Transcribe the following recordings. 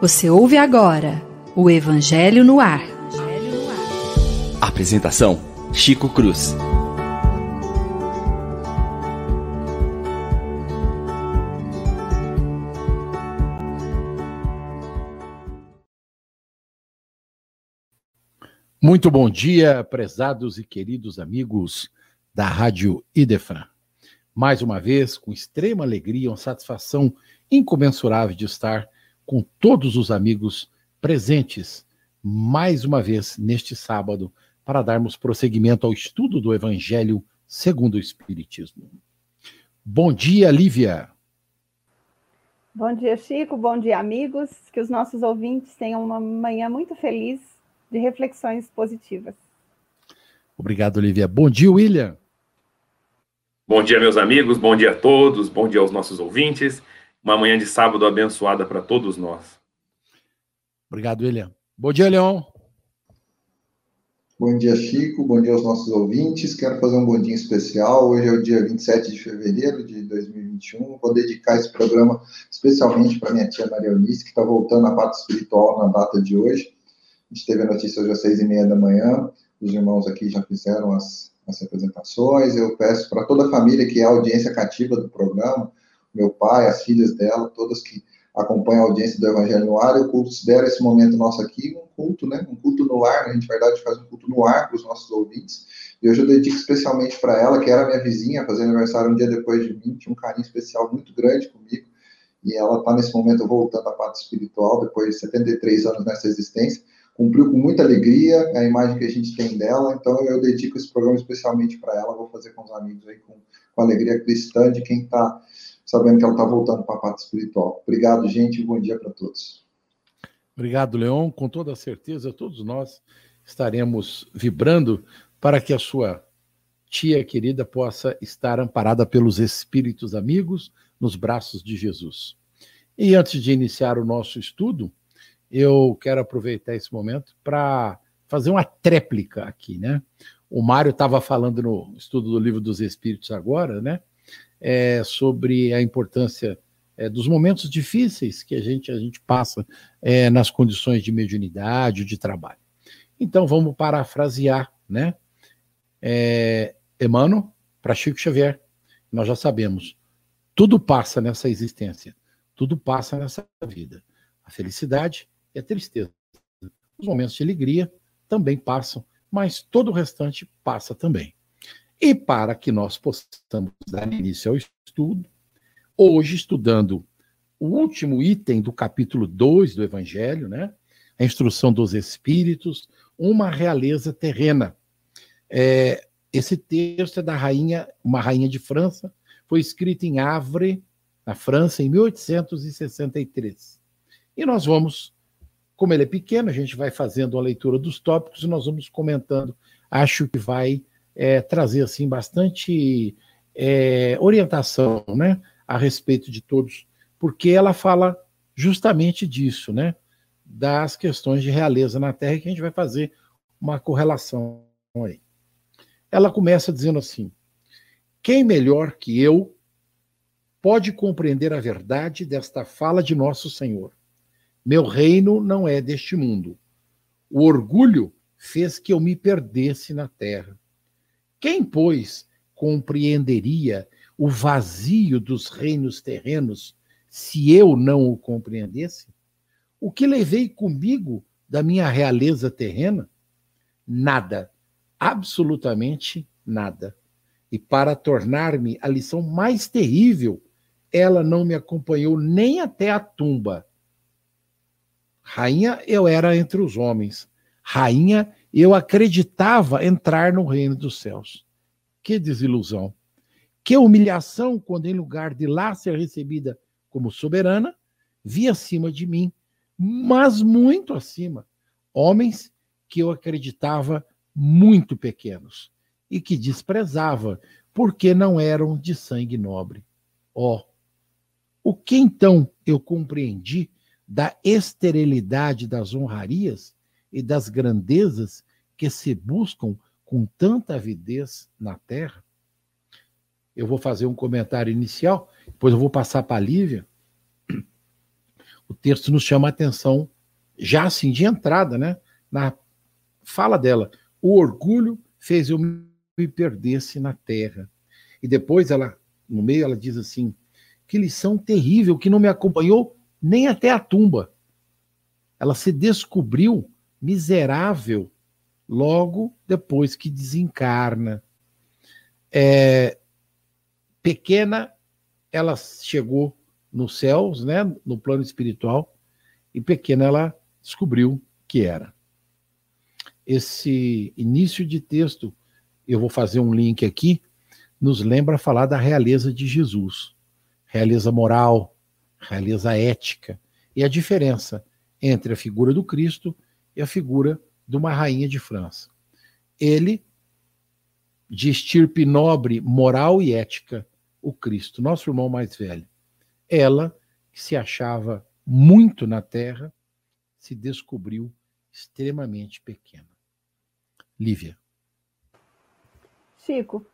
Você ouve agora o Evangelho no Ar. Apresentação: Chico Cruz. Muito bom dia, prezados e queridos amigos da Rádio Idefran. Mais uma vez, com extrema alegria, uma satisfação incomensurável de estar com todos os amigos presentes mais uma vez neste sábado para darmos prosseguimento ao estudo do Evangelho segundo o Espiritismo. Bom dia, Lívia. Bom dia, Chico. Bom dia, amigos. Que os nossos ouvintes tenham uma manhã muito feliz de reflexões positivas. Obrigado, Lívia. Bom dia, William. Bom dia, meus amigos. Bom dia a todos. Bom dia aos nossos ouvintes. Uma manhã de sábado abençoada para todos nós. Obrigado, William. Bom dia, Leon. Bom dia, Chico. Bom dia aos nossos ouvintes. Quero fazer um bom dia especial. Hoje é o dia 27 de fevereiro de 2021. Vou dedicar esse programa especialmente para minha tia Maria Eunice, que está voltando à parte espiritual na data de hoje. A gente teve a notícia hoje às seis e meia da manhã. Os irmãos aqui já fizeram as, as apresentações. Eu peço para toda a família que é a audiência cativa do programa, meu pai, as filhas dela, todas que acompanham a audiência do Evangelho no ar, eu considero esse momento nosso aqui um culto, né? Um culto no ar, né? a gente, na verdade, faz um culto no ar para os nossos ouvintes. E hoje eu dedico especialmente para ela, que era minha vizinha, fazendo aniversário um dia depois de mim, tinha um carinho especial muito grande comigo. E ela está nesse momento voltando à parte espiritual, depois de 73 anos nessa existência. Cumpriu com muita alegria a imagem que a gente tem dela, então eu dedico esse programa especialmente para ela. Vou fazer com os amigos aí, com, com alegria cristã de quem está sabendo que ela está voltando para a parte espiritual. Obrigado, gente, e bom dia para todos. Obrigado, Leon. Com toda certeza, todos nós estaremos vibrando para que a sua tia querida possa estar amparada pelos espíritos amigos nos braços de Jesus. E antes de iniciar o nosso estudo, eu quero aproveitar esse momento para fazer uma tréplica aqui, né? O Mário estava falando no estudo do livro dos Espíritos agora, né? É, sobre a importância é, dos momentos difíceis que a gente, a gente passa é, nas condições de mediunidade, de trabalho. Então, vamos parafrasear, né? É, Emmanuel para Chico Xavier. Nós já sabemos, tudo passa nessa existência, tudo passa nessa vida. A felicidade e a tristeza. Os momentos de alegria também passam, mas todo o restante passa também. E para que nós possamos dar início ao estudo, hoje estudando o último item do capítulo 2 do Evangelho, né? A instrução dos espíritos, uma realeza terrena. É, esse texto é da rainha, uma rainha de França, foi escrito em Havre, na França, em 1863. E nós vamos, como ele é pequeno, a gente vai fazendo a leitura dos tópicos e nós vamos comentando. Acho que vai é, trazer assim bastante é, orientação, né, a respeito de todos, porque ela fala justamente disso, né, das questões de realeza na Terra, que a gente vai fazer uma correlação aí. Ela começa dizendo assim: quem melhor que eu pode compreender a verdade desta fala de nosso Senhor? Meu reino não é deste mundo. O orgulho fez que eu me perdesse na terra. Quem, pois, compreenderia o vazio dos reinos terrenos se eu não o compreendesse? O que levei comigo da minha realeza terrena? Nada, absolutamente nada. E para tornar-me a lição mais terrível, ela não me acompanhou nem até a tumba. Rainha eu era entre os homens, rainha eu acreditava entrar no reino dos céus. Que desilusão! Que humilhação quando, em lugar de lá ser recebida como soberana, vi acima de mim, mas muito acima, homens que eu acreditava muito pequenos e que desprezava, porque não eram de sangue nobre. Ó, oh, o que então eu compreendi da esterilidade das honrarias e das grandezas que se buscam com tanta avidez na terra? Eu vou fazer um comentário inicial, depois eu vou passar para a Lívia. o texto nos chama a atenção, já assim, de entrada, né? Na fala dela, o orgulho fez eu me perdesse na terra. E depois ela, no meio, ela diz assim: que lição terrível que não me acompanhou nem até a tumba. Ela se descobriu miserável logo depois que desencarna. É, pequena, ela chegou nos céus, né, no plano espiritual, e pequena ela descobriu que era. Esse início de texto, eu vou fazer um link aqui, nos lembra falar da realeza de Jesus, realeza moral, realeza ética, e a diferença entre a figura do Cristo e a figura de uma rainha de França. Ele, de estirpe nobre, moral e ética, o Cristo, nosso irmão mais velho. Ela, que se achava muito na terra, se descobriu extremamente pequena. Lívia. Chico,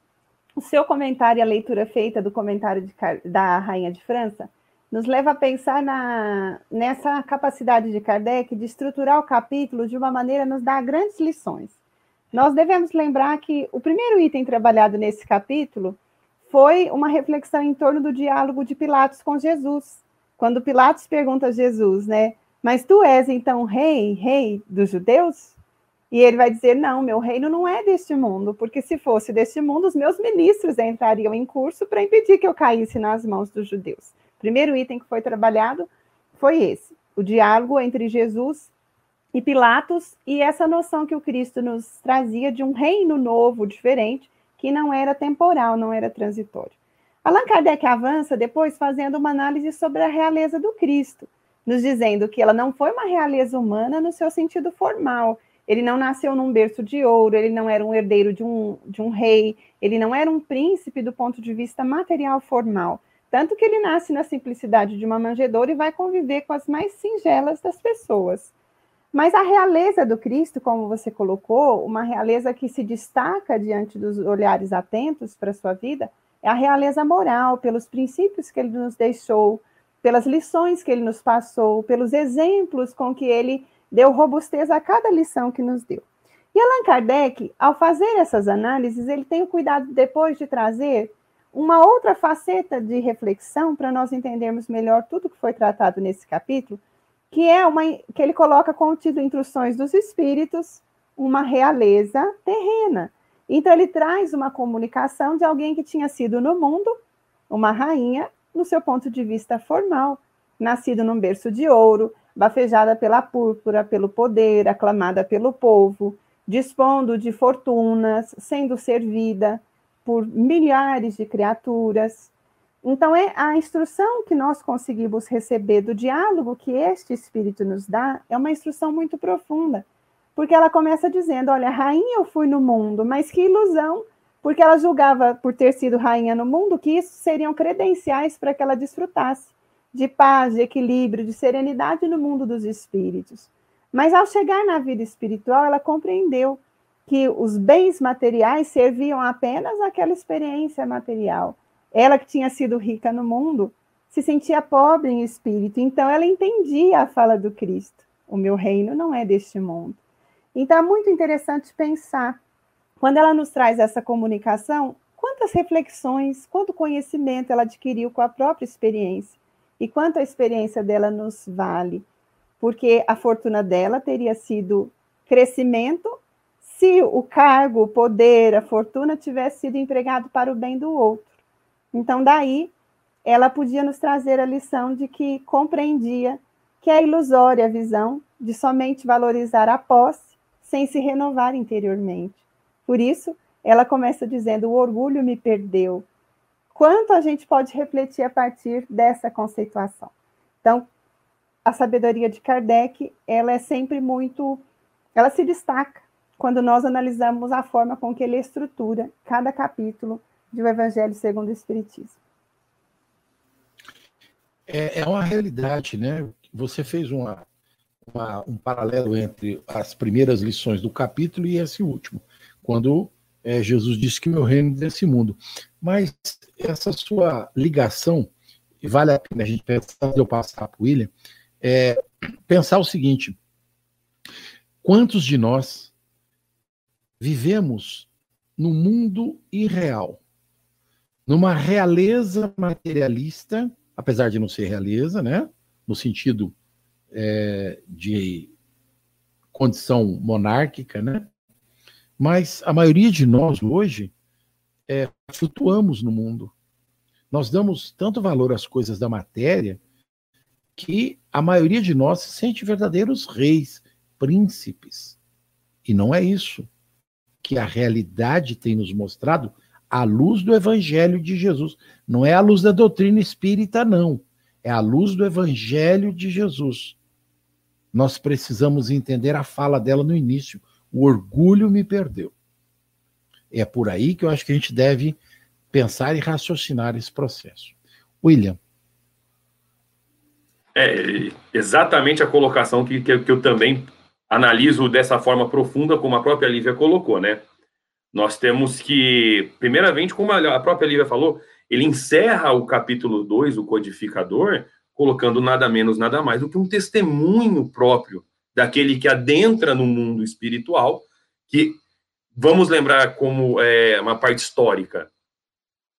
o seu comentário e a leitura feita do comentário de, da Rainha de França nos leva a pensar na, nessa capacidade de Kardec de estruturar o capítulo de uma maneira a nos dar grandes lições. Nós devemos lembrar que o primeiro item trabalhado nesse capítulo foi uma reflexão em torno do diálogo de Pilatos com Jesus. Quando Pilatos pergunta a Jesus, né? Mas tu és então rei, rei dos judeus? E ele vai dizer: Não, meu reino não é deste mundo, porque se fosse deste mundo, os meus ministros entrariam em curso para impedir que eu caísse nas mãos dos judeus. Primeiro item que foi trabalhado foi esse: o diálogo entre Jesus e Pilatos e essa noção que o Cristo nos trazia de um reino novo, diferente, que não era temporal, não era transitório. Allan Kardec avança depois fazendo uma análise sobre a realeza do Cristo, nos dizendo que ela não foi uma realeza humana no seu sentido formal. Ele não nasceu num berço de ouro, ele não era um herdeiro de um, de um rei, ele não era um príncipe do ponto de vista material formal. Tanto que ele nasce na simplicidade de uma manjedoura e vai conviver com as mais singelas das pessoas. Mas a realeza do Cristo, como você colocou, uma realeza que se destaca diante dos olhares atentos para a sua vida, é a realeza moral, pelos princípios que ele nos deixou, pelas lições que ele nos passou, pelos exemplos com que ele deu robustez a cada lição que nos deu. E Allan Kardec, ao fazer essas análises, ele tem o cuidado depois de trazer uma outra faceta de reflexão para nós entendermos melhor tudo que foi tratado nesse capítulo, que é uma que ele coloca contido instruções dos espíritos, uma realeza terrena. Então ele traz uma comunicação de alguém que tinha sido no mundo uma rainha no seu ponto de vista formal, nascido num berço de ouro, bafejada pela púrpura, pelo poder, aclamada pelo povo, dispondo de fortunas, sendo servida por milhares de criaturas, então, é a instrução que nós conseguimos receber do diálogo que este Espírito nos dá é uma instrução muito profunda, porque ela começa dizendo: Olha, rainha eu fui no mundo, mas que ilusão, porque ela julgava, por ter sido rainha no mundo, que isso seriam credenciais para que ela desfrutasse de paz, de equilíbrio, de serenidade no mundo dos espíritos. Mas ao chegar na vida espiritual, ela compreendeu que os bens materiais serviam apenas àquela experiência material ela que tinha sido rica no mundo, se sentia pobre em espírito, então ela entendia a fala do Cristo. O meu reino não é deste mundo. Então é muito interessante pensar, quando ela nos traz essa comunicação, quantas reflexões, quanto conhecimento ela adquiriu com a própria experiência e quanto a experiência dela nos vale. Porque a fortuna dela teria sido crescimento se o cargo, o poder, a fortuna tivesse sido empregado para o bem do outro. Então, daí, ela podia nos trazer a lição de que compreendia que é ilusória a visão de somente valorizar a posse sem se renovar interiormente. Por isso, ela começa dizendo: o orgulho me perdeu. Quanto a gente pode refletir a partir dessa conceituação? Então, a sabedoria de Kardec, ela é sempre muito, ela se destaca quando nós analisamos a forma com que ele estrutura cada capítulo de O Evangelho segundo o Espiritismo. É, é uma realidade, né? Você fez uma, uma, um paralelo entre as primeiras lições do capítulo e esse último, quando é, Jesus disse que o meu reino é desse mundo. Mas essa sua ligação, vale a pena a gente pensar, eu passar para o William, é pensar o seguinte: quantos de nós vivemos no mundo irreal, numa realeza materialista, apesar de não ser realeza, né? No sentido é, de condição monárquica, né? Mas a maioria de nós hoje é, flutuamos no mundo. Nós damos tanto valor às coisas da matéria que a maioria de nós se sente verdadeiros reis, príncipes. E não é isso que a realidade tem nos mostrado à luz do evangelho de Jesus. Não é a luz da doutrina espírita, não. É a luz do evangelho de Jesus. Nós precisamos entender a fala dela no início. O orgulho me perdeu. É por aí que eu acho que a gente deve pensar e raciocinar esse processo. William. É exatamente a colocação que, que eu também analiso dessa forma profunda, como a própria Lívia colocou, né? Nós temos que, primeiramente, como a própria Lívia falou, ele encerra o capítulo 2, o codificador, colocando nada menos, nada mais do que um testemunho próprio daquele que adentra no mundo espiritual, que vamos lembrar como é, uma parte histórica.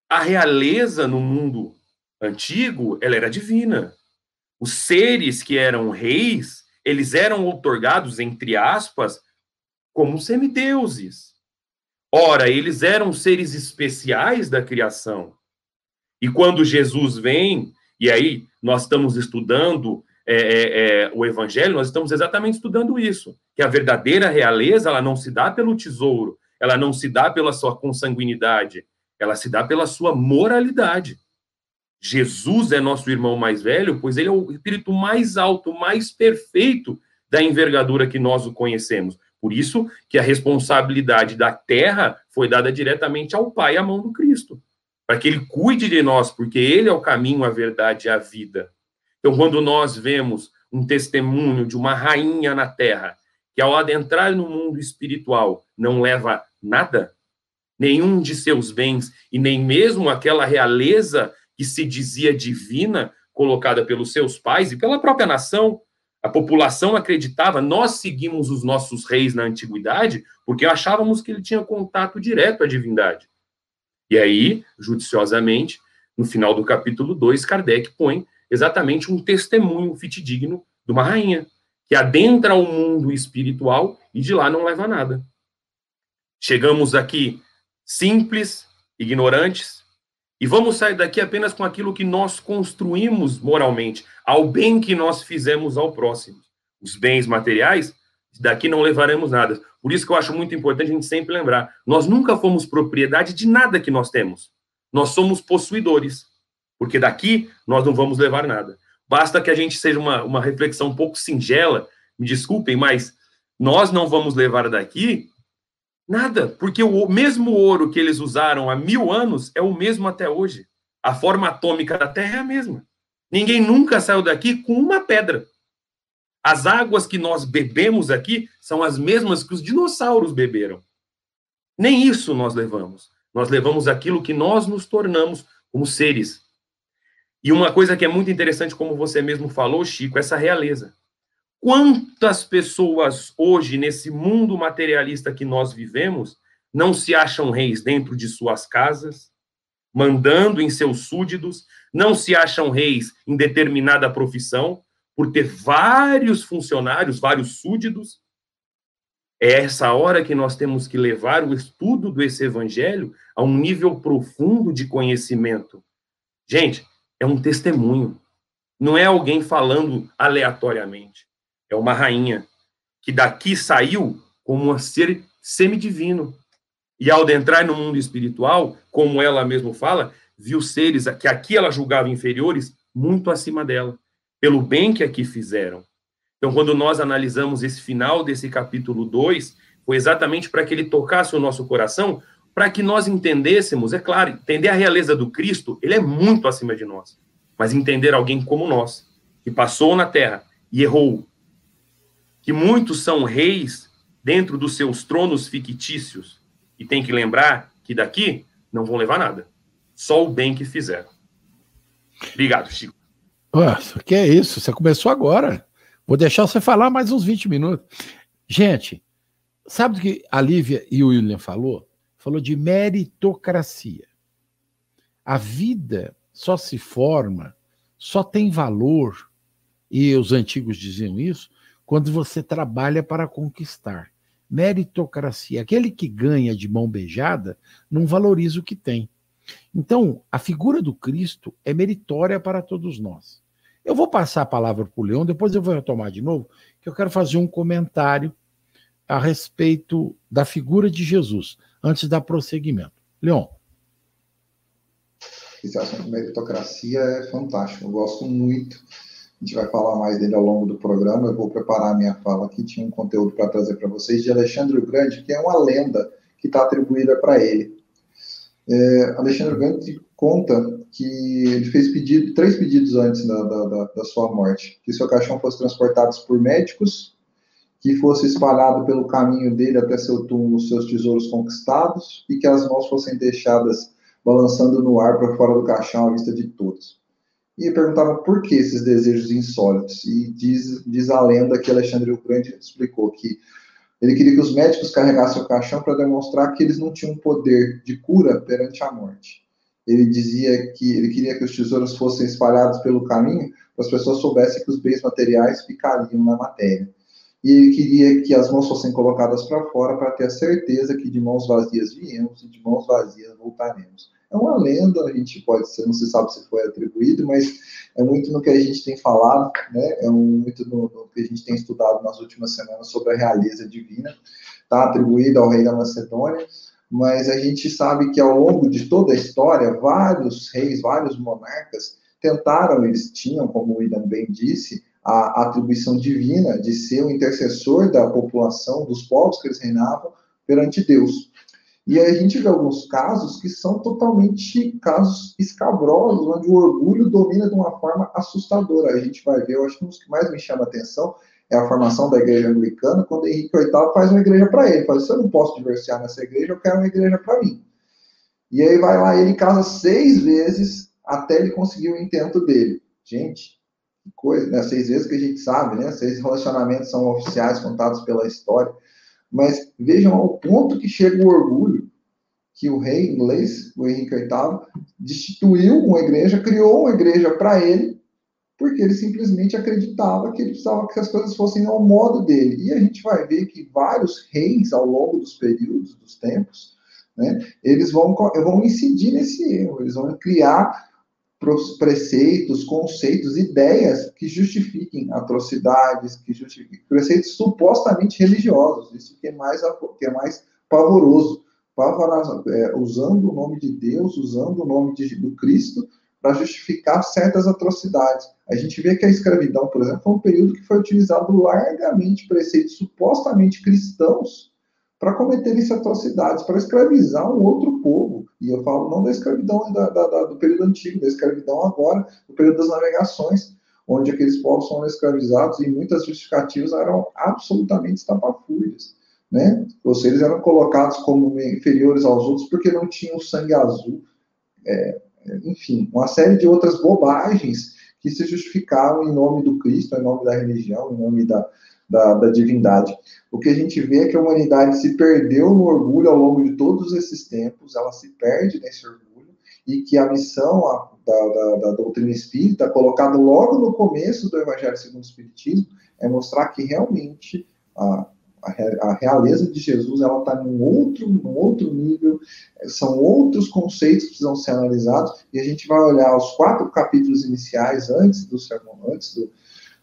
A realeza no mundo antigo, ela era divina. Os seres que eram reis, eles eram outorgados, entre aspas, como semideuses. Ora, eles eram seres especiais da criação. E quando Jesus vem, e aí nós estamos estudando é, é, é, o Evangelho, nós estamos exatamente estudando isso, que a verdadeira realeza, ela não se dá pelo tesouro, ela não se dá pela sua consanguinidade, ela se dá pela sua moralidade. Jesus é nosso irmão mais velho, pois ele é o espírito mais alto, mais perfeito da envergadura que nós o conhecemos. Por isso que a responsabilidade da terra foi dada diretamente ao Pai, à mão do Cristo, para que ele cuide de nós, porque ele é o caminho, a verdade e a vida. Então, quando nós vemos um testemunho de uma rainha na terra, que ao adentrar no mundo espiritual não leva nada, nenhum de seus bens e nem mesmo aquela realeza que se dizia divina, colocada pelos seus pais e pela própria nação. A população acreditava, nós seguimos os nossos reis na antiguidade porque achávamos que ele tinha contato direto à divindade. E aí, judiciosamente, no final do capítulo 2, Kardec põe exatamente um testemunho fidedigno de uma rainha que adentra o mundo espiritual e de lá não leva nada. Chegamos aqui simples, ignorantes, e vamos sair daqui apenas com aquilo que nós construímos moralmente, ao bem que nós fizemos ao próximo. Os bens materiais, daqui não levaremos nada. Por isso que eu acho muito importante a gente sempre lembrar: nós nunca fomos propriedade de nada que nós temos. Nós somos possuidores, porque daqui nós não vamos levar nada. Basta que a gente seja uma, uma reflexão um pouco singela, me desculpem, mas nós não vamos levar daqui Nada, porque o mesmo ouro que eles usaram há mil anos é o mesmo até hoje. A forma atômica da Terra é a mesma. Ninguém nunca saiu daqui com uma pedra. As águas que nós bebemos aqui são as mesmas que os dinossauros beberam. Nem isso nós levamos. Nós levamos aquilo que nós nos tornamos como seres. E uma coisa que é muito interessante, como você mesmo falou, Chico, essa realeza. Quantas pessoas hoje, nesse mundo materialista que nós vivemos, não se acham reis dentro de suas casas, mandando em seus súditos, não se acham reis em determinada profissão, por ter vários funcionários, vários súditos? É essa hora que nós temos que levar o estudo desse evangelho a um nível profundo de conhecimento. Gente, é um testemunho, não é alguém falando aleatoriamente é uma rainha, que daqui saiu como um ser semidivino. E ao entrar no mundo espiritual, como ela mesma fala, viu seres que aqui ela julgava inferiores muito acima dela, pelo bem que aqui fizeram. Então, quando nós analisamos esse final desse capítulo 2, foi exatamente para que ele tocasse o nosso coração, para que nós entendêssemos, é claro, entender a realeza do Cristo, ele é muito acima de nós, mas entender alguém como nós, que passou na terra e errou, que muitos são reis dentro dos seus tronos fictícios e tem que lembrar que daqui não vão levar nada, só o bem que fizeram. Obrigado, Chico. Que é isso? Você começou agora. Vou deixar você falar mais uns 20 minutos. Gente, sabe o que a Lívia e o William falou? Falou de meritocracia. A vida só se forma, só tem valor, e os antigos diziam isso, quando você trabalha para conquistar. Meritocracia. Aquele que ganha de mão beijada não valoriza o que tem. Então, a figura do Cristo é meritória para todos nós. Eu vou passar a palavra para o Leão, depois eu vou retomar de novo, que eu quero fazer um comentário a respeito da figura de Jesus, antes da prosseguimento. Leão. Esse assunto de meritocracia é fantástico, eu gosto muito. A gente vai falar mais dele ao longo do programa. Eu vou preparar a minha fala aqui. Tinha um conteúdo para trazer para vocês de Alexandre o Grande, que é uma lenda que está atribuída para ele. É, Alexandre Grande conta que ele fez pedido, três pedidos antes da, da, da, sua morte: que seu caixão fosse transportado por médicos, que fosse espalhado pelo caminho dele até seu túmulo seus tesouros conquistados e que as mãos fossem deixadas balançando no ar para fora do caixão à vista de todos. E perguntavam por que esses desejos insólitos. E diz, diz a lenda que Alexandre o Grande explicou que ele queria que os médicos carregassem o caixão para demonstrar que eles não tinham poder de cura perante a morte. Ele dizia que ele queria que os tesouros fossem espalhados pelo caminho para as pessoas soubessem que os bens materiais ficariam na matéria. E ele queria que as mãos fossem colocadas para fora para ter a certeza que de mãos vazias viemos e de mãos vazias voltaremos. É uma lenda, a gente pode ser, não se sabe se foi atribuído, mas é muito no que a gente tem falado, né? É muito no, no que a gente tem estudado nas últimas semanas sobre a realeza divina, está atribuído ao rei da Macedônia, mas a gente sabe que ao longo de toda a história, vários reis, vários monarcas tentaram, eles tinham, como o William bem disse, a atribuição divina de ser o intercessor da população, dos povos que eles reinavam perante Deus. E a gente vê alguns casos que são totalmente casos escabrosos, onde o orgulho domina de uma forma assustadora. A gente vai ver, eu acho que um dos que mais me chama a atenção é a formação da igreja anglicana, quando Henrique VIII faz uma igreja para ele. Fala, se eu não posso divorciar nessa igreja, eu quero uma igreja para mim. E aí vai lá, ele casa seis vezes até ele conseguir o intento dele. Gente, que coisa, né? Seis vezes que a gente sabe, né? Seis relacionamentos são oficiais contados pela história. Mas vejam ao ponto que chega o orgulho que o rei inglês, o Henrique VIII, destituiu uma igreja, criou uma igreja para ele, porque ele simplesmente acreditava que ele precisava que as coisas fossem ao modo dele. E a gente vai ver que vários reis, ao longo dos períodos, dos tempos, né, eles vão, vão incidir nesse erro, eles vão criar preceitos, conceitos, ideias que justifiquem atrocidades, que justifiquem preceitos supostamente religiosos, isso que é mais, que é mais pavoroso, é, usando o nome de Deus, usando o nome de, do Cristo para justificar certas atrocidades. A gente vê que a escravidão, por exemplo, foi um período que foi utilizado largamente preceitos supostamente cristãos para cometerem atrocidades, para escravizar um outro povo. E eu falo não da escravidão da, da, da, do período antigo, da escravidão agora, do período das navegações, onde aqueles povos foram escravizados e muitas justificativas eram absolutamente estapafúrdias. Né? Ou seja, eles eram colocados como inferiores aos outros porque não tinham sangue azul. É, enfim, uma série de outras bobagens que se justificavam em nome do Cristo, em nome da religião, em nome da, da, da, divindade. O que a gente vê é que a humanidade se perdeu no orgulho ao longo de todos esses tempos, ela se perde nesse orgulho, e que a missão a, da, da, da, doutrina espírita, colocada logo no começo do Evangelho segundo o Espiritismo, é mostrar que realmente a, a, realeza de Jesus ela está num outro, num outro nível, são outros conceitos que precisam ser analisados, e a gente vai olhar os quatro capítulos iniciais antes do sermão, antes do,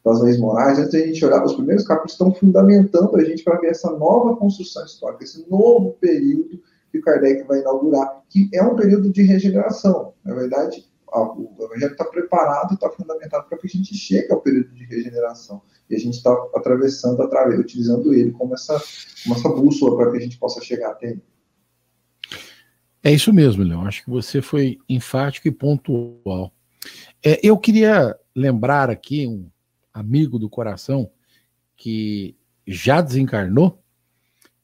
das leis morais, antes a gente olhar, os primeiros capítulos estão fundamentando a gente para ver essa nova construção histórica, esse novo período que Kardec vai inaugurar, que é um período de regeneração. Na verdade, o Evangelho está preparado, está fundamentado para que a gente chegue ao período de regeneração. E a gente está atravessando, através, utilizando ele como essa, como essa bússola para que a gente possa chegar até ele. É isso mesmo, Leão. Acho que você foi enfático e pontual. É, eu queria lembrar aqui um, amigo do coração, que já desencarnou,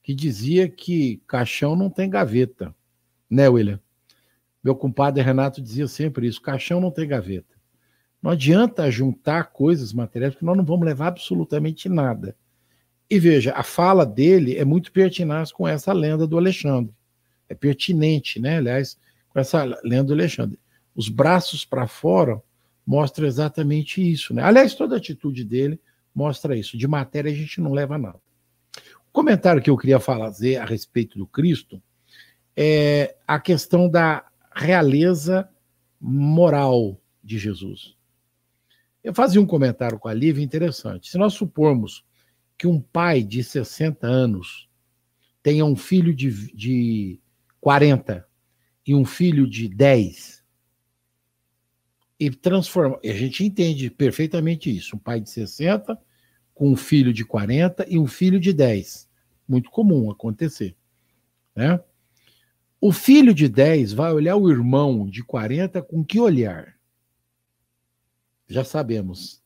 que dizia que caixão não tem gaveta, né, William? Meu compadre Renato dizia sempre isso: caixão não tem gaveta. Não adianta juntar coisas materiais, porque nós não vamos levar absolutamente nada. E veja, a fala dele é muito pertinaz com essa lenda do Alexandre. É pertinente, né? Aliás, com essa lenda do Alexandre. Os braços para fora mostram exatamente isso, né? Aliás, toda atitude dele mostra isso. De matéria a gente não leva nada. O comentário que eu queria fazer a respeito do Cristo é a questão da realeza moral de Jesus. Eu fazia um comentário com a Lívia interessante. Se nós supormos que um pai de 60 anos tenha um filho de, de 40 e um filho de 10, e transforma. A gente entende perfeitamente isso. Um pai de 60 com um filho de 40 e um filho de 10. Muito comum acontecer. Né? O filho de 10 vai olhar o irmão de 40 com que olhar? Já sabemos.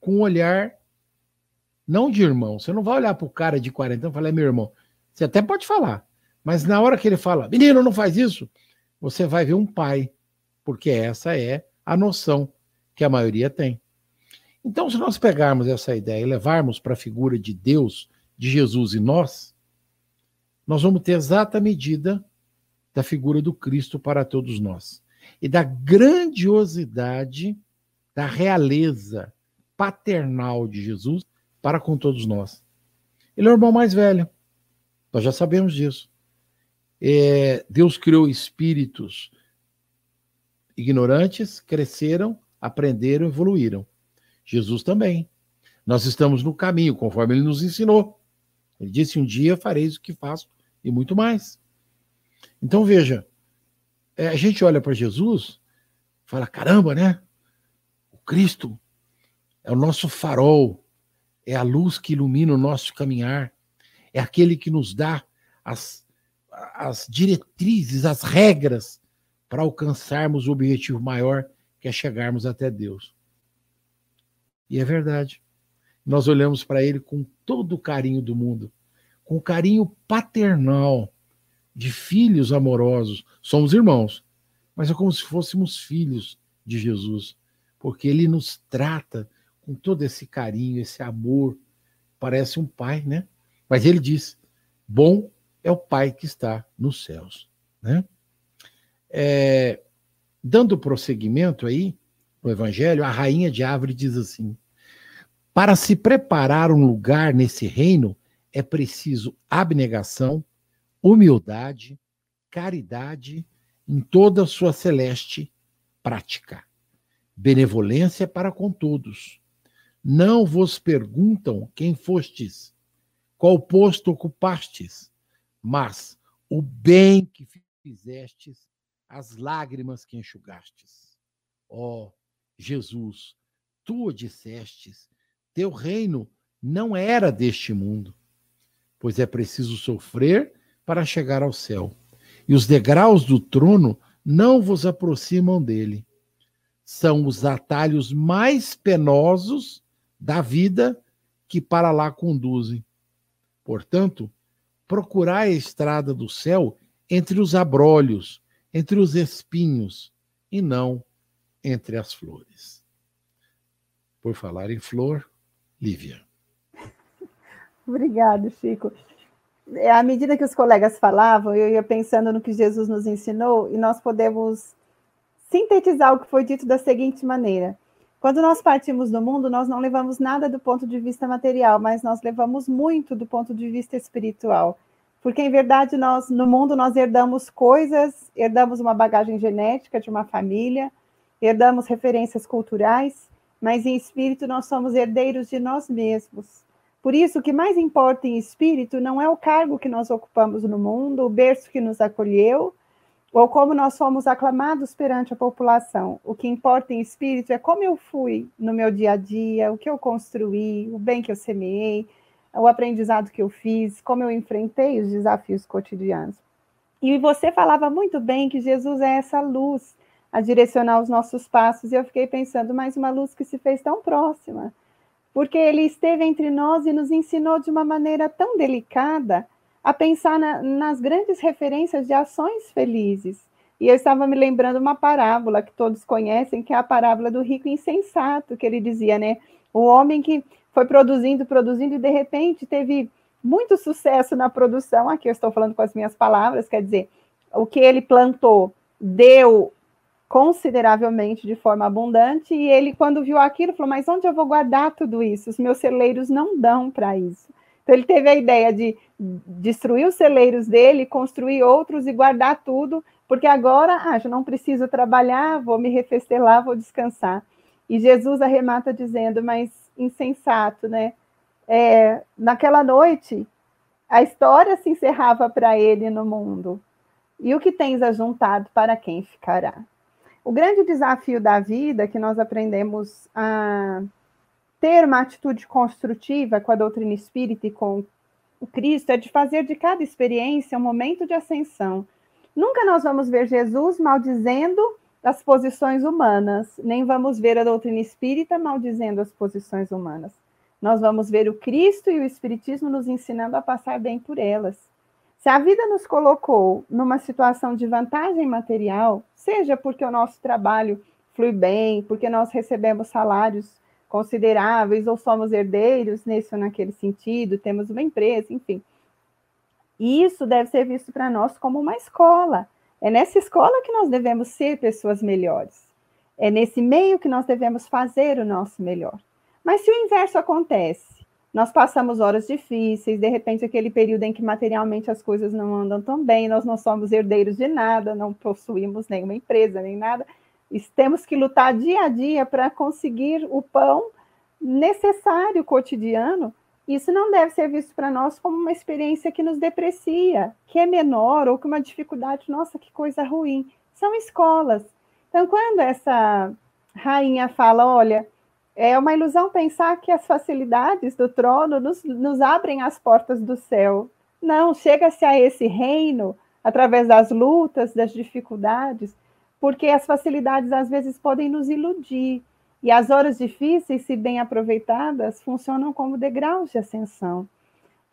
Com um olhar não de irmão. Você não vai olhar para o cara de 40 e falar, é meu irmão. Você até pode falar, mas na hora que ele fala, menino, não faz isso, você vai ver um pai, porque essa é a noção que a maioria tem. Então, se nós pegarmos essa ideia e levarmos para a figura de Deus, de Jesus e nós, nós vamos ter exata medida da figura do Cristo para todos nós e da grandiosidade da realeza paternal de Jesus para com todos nós. Ele é o irmão mais velho, nós já sabemos disso. É, Deus criou espíritos ignorantes, cresceram, aprenderam, evoluíram. Jesus também. Nós estamos no caminho, conforme ele nos ensinou. Ele disse: Um dia fareis o que faço e muito mais. Então veja, é, a gente olha para Jesus, fala: caramba, né? O Cristo é o nosso farol, é a luz que ilumina o nosso caminhar, é aquele que nos dá as, as diretrizes, as regras para alcançarmos o objetivo maior, que é chegarmos até Deus. E é verdade. Nós olhamos para ele com todo o carinho do mundo, com o carinho paternal de filhos amorosos. Somos irmãos, mas é como se fôssemos filhos de Jesus, porque ele nos trata com todo esse carinho, esse amor. Parece um pai, né? Mas ele diz: bom é o pai que está nos céus, né? É, dando prosseguimento aí no Evangelho, a rainha de árvore diz assim: para se preparar um lugar nesse reino é preciso abnegação, humildade, caridade em toda sua celeste prática, benevolência para com todos. Não vos perguntam quem fostes, qual posto ocupastes, mas o bem que fizestes, as lágrimas que enxugastes. Ó oh, Jesus, tu dissestes, teu reino não era deste mundo, pois é preciso sofrer para chegar ao céu. E os degraus do trono não vos aproximam dele. São os atalhos mais penosos da vida que para lá conduzem. Portanto, procurai a estrada do céu entre os abrolhos, entre os espinhos, e não entre as flores. Por falar em flor, Lívia. Obrigado, Chico. É, à medida que os colegas falavam, eu ia pensando no que Jesus nos ensinou e nós podemos sintetizar o que foi dito da seguinte maneira: quando nós partimos do mundo, nós não levamos nada do ponto de vista material, mas nós levamos muito do ponto de vista espiritual. Porque, em verdade, nós no mundo nós herdamos coisas, herdamos uma bagagem genética de uma família, herdamos referências culturais, mas em espírito nós somos herdeiros de nós mesmos. Por isso, o que mais importa em espírito não é o cargo que nós ocupamos no mundo, o berço que nos acolheu, ou como nós fomos aclamados perante a população. O que importa em espírito é como eu fui no meu dia a dia, o que eu construí, o bem que eu semeei, o aprendizado que eu fiz, como eu enfrentei os desafios cotidianos. E você falava muito bem que Jesus é essa luz a direcionar os nossos passos, e eu fiquei pensando, mais uma luz que se fez tão próxima porque ele esteve entre nós e nos ensinou de uma maneira tão delicada a pensar na, nas grandes referências de ações felizes, E eu estava me lembrando uma parábola que todos conhecem, que é a parábola do rico insensato, que ele dizia, né? O homem que foi produzindo, produzindo, e de repente teve muito sucesso na produção. Aqui eu estou falando com as minhas palavras, quer dizer, o que ele plantou deu consideravelmente de forma abundante, e ele, quando viu aquilo, falou: Mas onde eu vou guardar tudo isso? Os meus celeiros não dão para isso. Então, ele teve a ideia de destruir os celeiros dele, construir outros e guardar tudo, porque agora, ah, já não preciso trabalhar, vou me refestelar, vou descansar. E Jesus arremata dizendo: Mas insensato, né? É, naquela noite, a história se encerrava para ele no mundo. E o que tens ajuntado para quem ficará? O grande desafio da vida que nós aprendemos a ter uma atitude construtiva com a doutrina espírita e com o Cristo é de fazer de cada experiência um momento de ascensão. Nunca nós vamos ver Jesus maldizendo as posições humanas, nem vamos ver a doutrina espírita maldizendo as posições humanas. Nós vamos ver o Cristo e o Espiritismo nos ensinando a passar bem por elas. Se a vida nos colocou numa situação de vantagem material, seja porque o nosso trabalho flui bem, porque nós recebemos salários consideráveis ou somos herdeiros nesse ou naquele sentido, temos uma empresa, enfim. Isso deve ser visto para nós como uma escola. É nessa escola que nós devemos ser pessoas melhores. É nesse meio que nós devemos fazer o nosso melhor. Mas se o inverso acontece, nós passamos horas difíceis, de repente, aquele período em que materialmente as coisas não andam tão bem, nós não somos herdeiros de nada, não possuímos nenhuma empresa, nem nada. Temos que lutar dia a dia para conseguir o pão necessário cotidiano. Isso não deve ser visto para nós como uma experiência que nos deprecia, que é menor ou que uma dificuldade, nossa, que coisa ruim. São escolas. Então, quando essa rainha fala, olha, é uma ilusão pensar que as facilidades do trono nos, nos abrem as portas do céu. Não, chega-se a esse reino através das lutas, das dificuldades, porque as facilidades às vezes podem nos iludir. E as horas difíceis, se bem aproveitadas, funcionam como degraus de ascensão.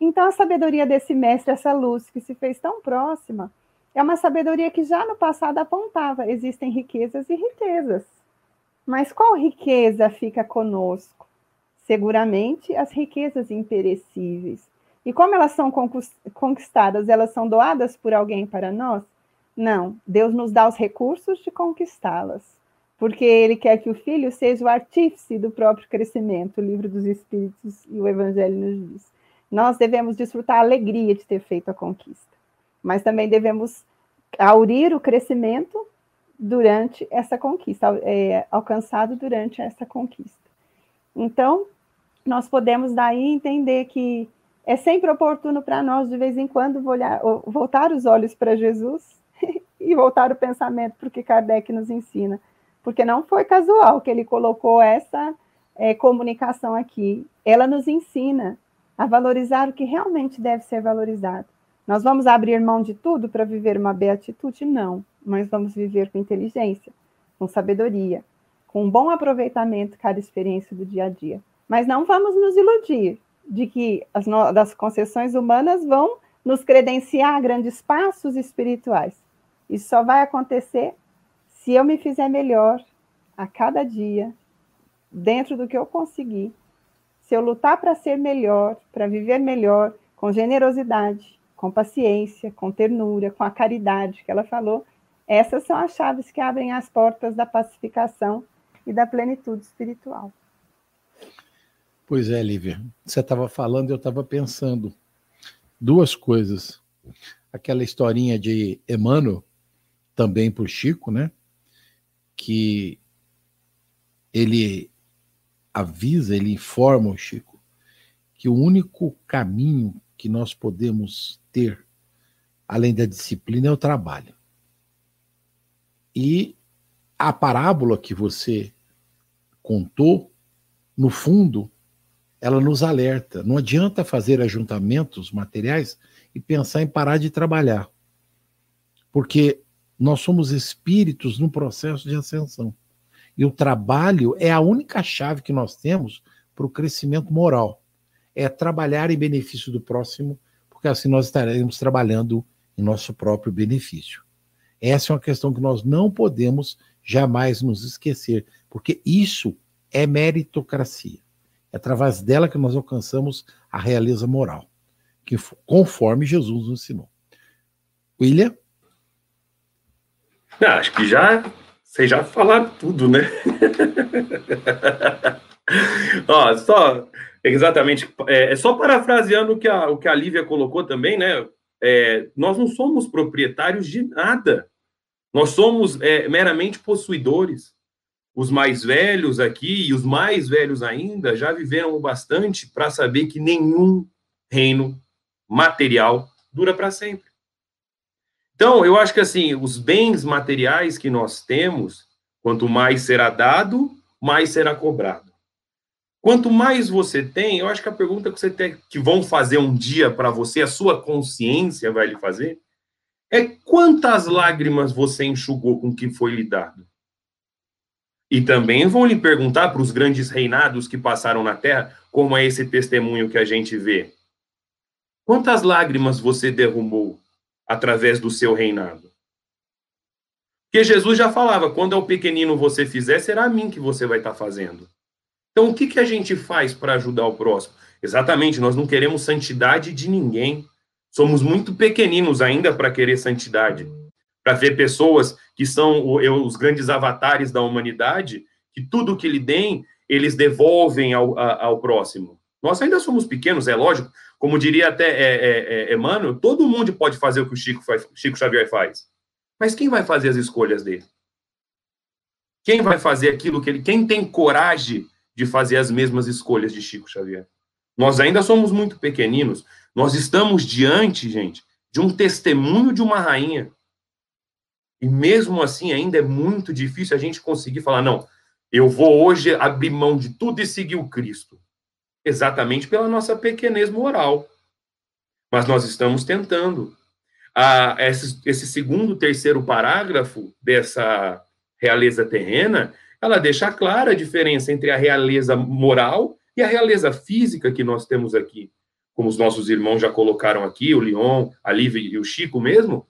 Então, a sabedoria desse mestre, essa luz que se fez tão próxima, é uma sabedoria que já no passado apontava: existem riquezas e riquezas. Mas qual riqueza fica conosco? Seguramente as riquezas imperecíveis. E como elas são conquistadas, elas são doadas por alguém para nós? Não, Deus nos dá os recursos de conquistá-las, porque Ele quer que o filho seja o artífice do próprio crescimento, o livro dos Espíritos e o Evangelho nos diz. Nós devemos desfrutar a alegria de ter feito a conquista, mas também devemos aurir o crescimento durante essa conquista, é, alcançado durante essa conquista. Então, nós podemos daí entender que é sempre oportuno para nós, de vez em quando, voltar os olhos para Jesus e voltar o pensamento para o que Kardec nos ensina, porque não foi casual que ele colocou essa é, comunicação aqui. Ela nos ensina a valorizar o que realmente deve ser valorizado. Nós vamos abrir mão de tudo para viver uma beatitude? Não mas vamos viver com inteligência, com sabedoria, com um bom aproveitamento cada experiência do dia a dia. Mas não vamos nos iludir de que as no... das concessões humanas vão nos credenciar grandes passos espirituais. Isso só vai acontecer se eu me fizer melhor a cada dia, dentro do que eu conseguir. Se eu lutar para ser melhor, para viver melhor, com generosidade, com paciência, com ternura, com a caridade que ela falou, essas são as chaves que abrem as portas da pacificação e da plenitude espiritual. Pois é, Lívia. Você estava falando, eu estava pensando duas coisas. Aquela historinha de Emmanuel, também por Chico, né? Que ele avisa, ele informa o Chico que o único caminho que nós podemos ter, além da disciplina, é o trabalho. E a parábola que você contou, no fundo, ela nos alerta. Não adianta fazer ajuntamentos materiais e pensar em parar de trabalhar. Porque nós somos espíritos no processo de ascensão. E o trabalho é a única chave que nós temos para o crescimento moral. É trabalhar em benefício do próximo, porque assim nós estaremos trabalhando em nosso próprio benefício. Essa é uma questão que nós não podemos jamais nos esquecer, porque isso é meritocracia. É através dela que nós alcançamos a realeza moral, que conforme Jesus nos ensinou. William? Não, acho que já vocês já falaram tudo, né? Ó, só exatamente, é, é, só parafraseando o que a, o que a Lívia colocou também, né? É, nós não somos proprietários de nada. Nós somos é, meramente possuidores. Os mais velhos aqui e os mais velhos ainda já viveram bastante para saber que nenhum reino material dura para sempre. Então, eu acho que assim, os bens materiais que nós temos, quanto mais será dado, mais será cobrado. Quanto mais você tem, eu acho que a pergunta que você tem que vão fazer um dia para você, a sua consciência vai lhe fazer, é quantas lágrimas você enxugou com o que foi lhe dado. E também vão lhe perguntar para os grandes reinados que passaram na terra, como é esse testemunho que a gente vê. Quantas lágrimas você derrumou através do seu reinado. Porque Jesus já falava: quando ao pequenino você fizer, será a mim que você vai estar fazendo. Então, o que, que a gente faz para ajudar o próximo? Exatamente, nós não queremos santidade de ninguém. Somos muito pequeninos ainda para querer santidade. Para ver pessoas que são os grandes avatares da humanidade, que tudo que lhe deem, eles devolvem ao, ao próximo. Nós ainda somos pequenos, é lógico, como diria até é, é, é, Emmanuel, todo mundo pode fazer o que o Chico, faz, Chico Xavier faz. Mas quem vai fazer as escolhas dele? Quem vai fazer aquilo que ele. Quem tem coragem de fazer as mesmas escolhas de Chico Xavier? Nós ainda somos muito pequeninos. Nós estamos diante, gente, de um testemunho de uma rainha. E mesmo assim, ainda é muito difícil a gente conseguir falar: não, eu vou hoje abrir mão de tudo e seguir o Cristo exatamente pela nossa pequenez moral. Mas nós estamos tentando. Ah, esse, esse segundo, terceiro parágrafo dessa realeza terrena, ela deixa clara a diferença entre a realeza moral e a realeza física que nós temos aqui. Como os nossos irmãos já colocaram aqui, o Leon, a Lívia e o Chico mesmo,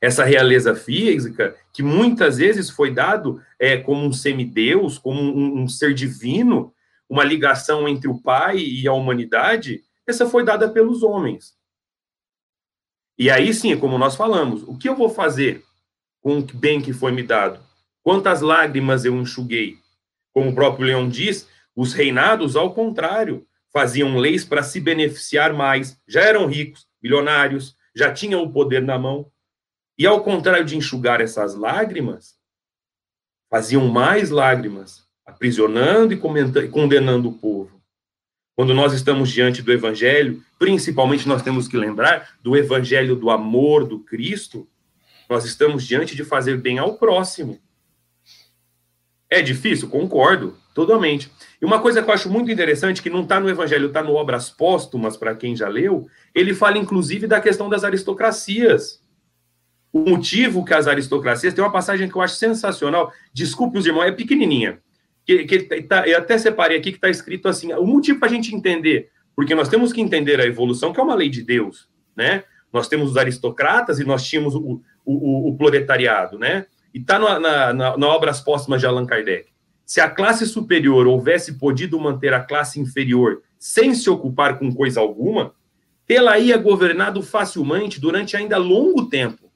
essa realeza física, que muitas vezes foi dado é, como um semideus, como um, um ser divino, uma ligação entre o Pai e a humanidade, essa foi dada pelos homens. E aí sim, como nós falamos, o que eu vou fazer com o bem que foi me dado? Quantas lágrimas eu enxuguei? Como o próprio Leão diz, os reinados, ao contrário, faziam leis para se beneficiar mais, já eram ricos, milionários, já tinham o poder na mão. E ao contrário de enxugar essas lágrimas, faziam mais lágrimas aprisionando e condenando o povo. Quando nós estamos diante do Evangelho, principalmente nós temos que lembrar do Evangelho do amor do Cristo, nós estamos diante de fazer bem ao próximo. É difícil? Concordo, totalmente. E uma coisa que eu acho muito interessante, que não está no Evangelho, está no Obras Póstumas, para quem já leu, ele fala inclusive da questão das aristocracias. O motivo que as aristocracias, tem uma passagem que eu acho sensacional, desculpe os irmãos, é pequenininha, que, que tá, eu até separei aqui que está escrito assim, o motivo para a gente entender, porque nós temos que entender a evolução, que é uma lei de Deus, né? Nós temos os aristocratas e nós tínhamos o, o, o proletariado, né? E está na, na, na, na Obras Póstumas de Allan Kardec. Se a classe superior houvesse podido manter a classe inferior sem se ocupar com coisa alguma, ela ia governado facilmente durante ainda longo tempo.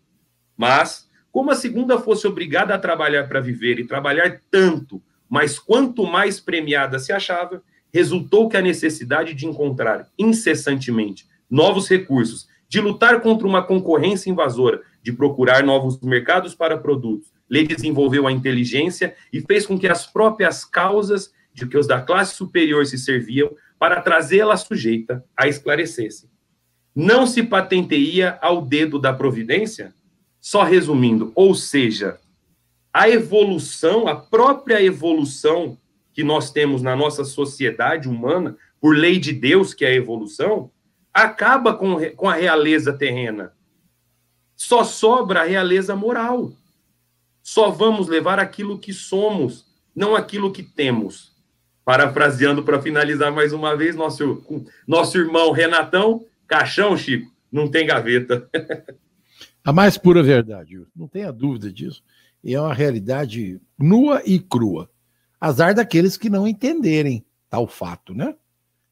Mas, como a segunda fosse obrigada a trabalhar para viver e trabalhar tanto mas quanto mais premiada se achava, resultou que a necessidade de encontrar incessantemente novos recursos, de lutar contra uma concorrência invasora, de procurar novos mercados para produtos, lhe desenvolveu a inteligência e fez com que as próprias causas de que os da classe superior se serviam para trazê-la sujeita a esclarecesse. Não se patenteia ao dedo da providência? Só resumindo, ou seja, a evolução, a própria evolução que nós temos na nossa sociedade humana, por lei de Deus, que é a evolução, acaba com, com a realeza terrena. Só sobra a realeza moral. Só vamos levar aquilo que somos, não aquilo que temos. Parafraseando para finalizar mais uma vez, nosso, nosso irmão Renatão, caixão, Chico, não tem gaveta. A mais pura verdade, não tenha dúvida disso. E é uma realidade nua e crua. Azar daqueles que não entenderem tal fato, né?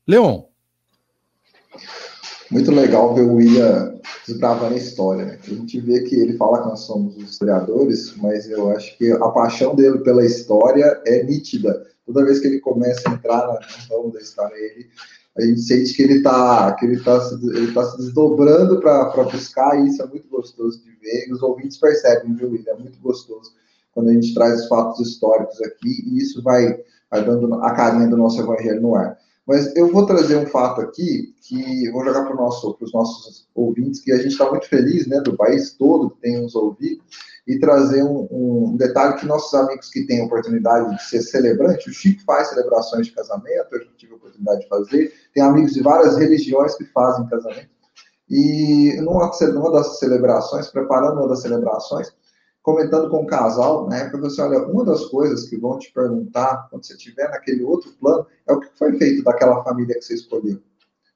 Leon. Muito legal ver o William desbravando a história. Né? A gente vê que ele fala que nós somos os historiadores, mas eu acho que a paixão dele pela história é nítida. Toda vez que ele começa a entrar na ramo da história, ele, a gente sente que ele está que ele tá, ele tá se desdobrando para buscar, e isso é muito gostoso de ver. E os ouvintes percebem, viu, William? É muito gostoso quando a gente traz os fatos históricos aqui, e isso vai, vai dando a carinha do nosso evangelho no ar. Mas eu vou trazer um fato aqui que vou jogar para nosso, os nossos ouvintes, que a gente está muito feliz, né, do país todo que tem nos ouvido, e trazer um, um, detalhe que nossos amigos que têm oportunidade de ser celebrante, o Chico faz celebrações de casamento, eu tive a oportunidade de fazer, tem amigos de várias religiões que fazem casamento, e numa, numa das celebrações, preparando uma das celebrações, comentando com o casal, época, eu falei assim, olha, uma das coisas que vão te perguntar quando você estiver naquele outro plano é o que foi feito daquela família que você escolheu.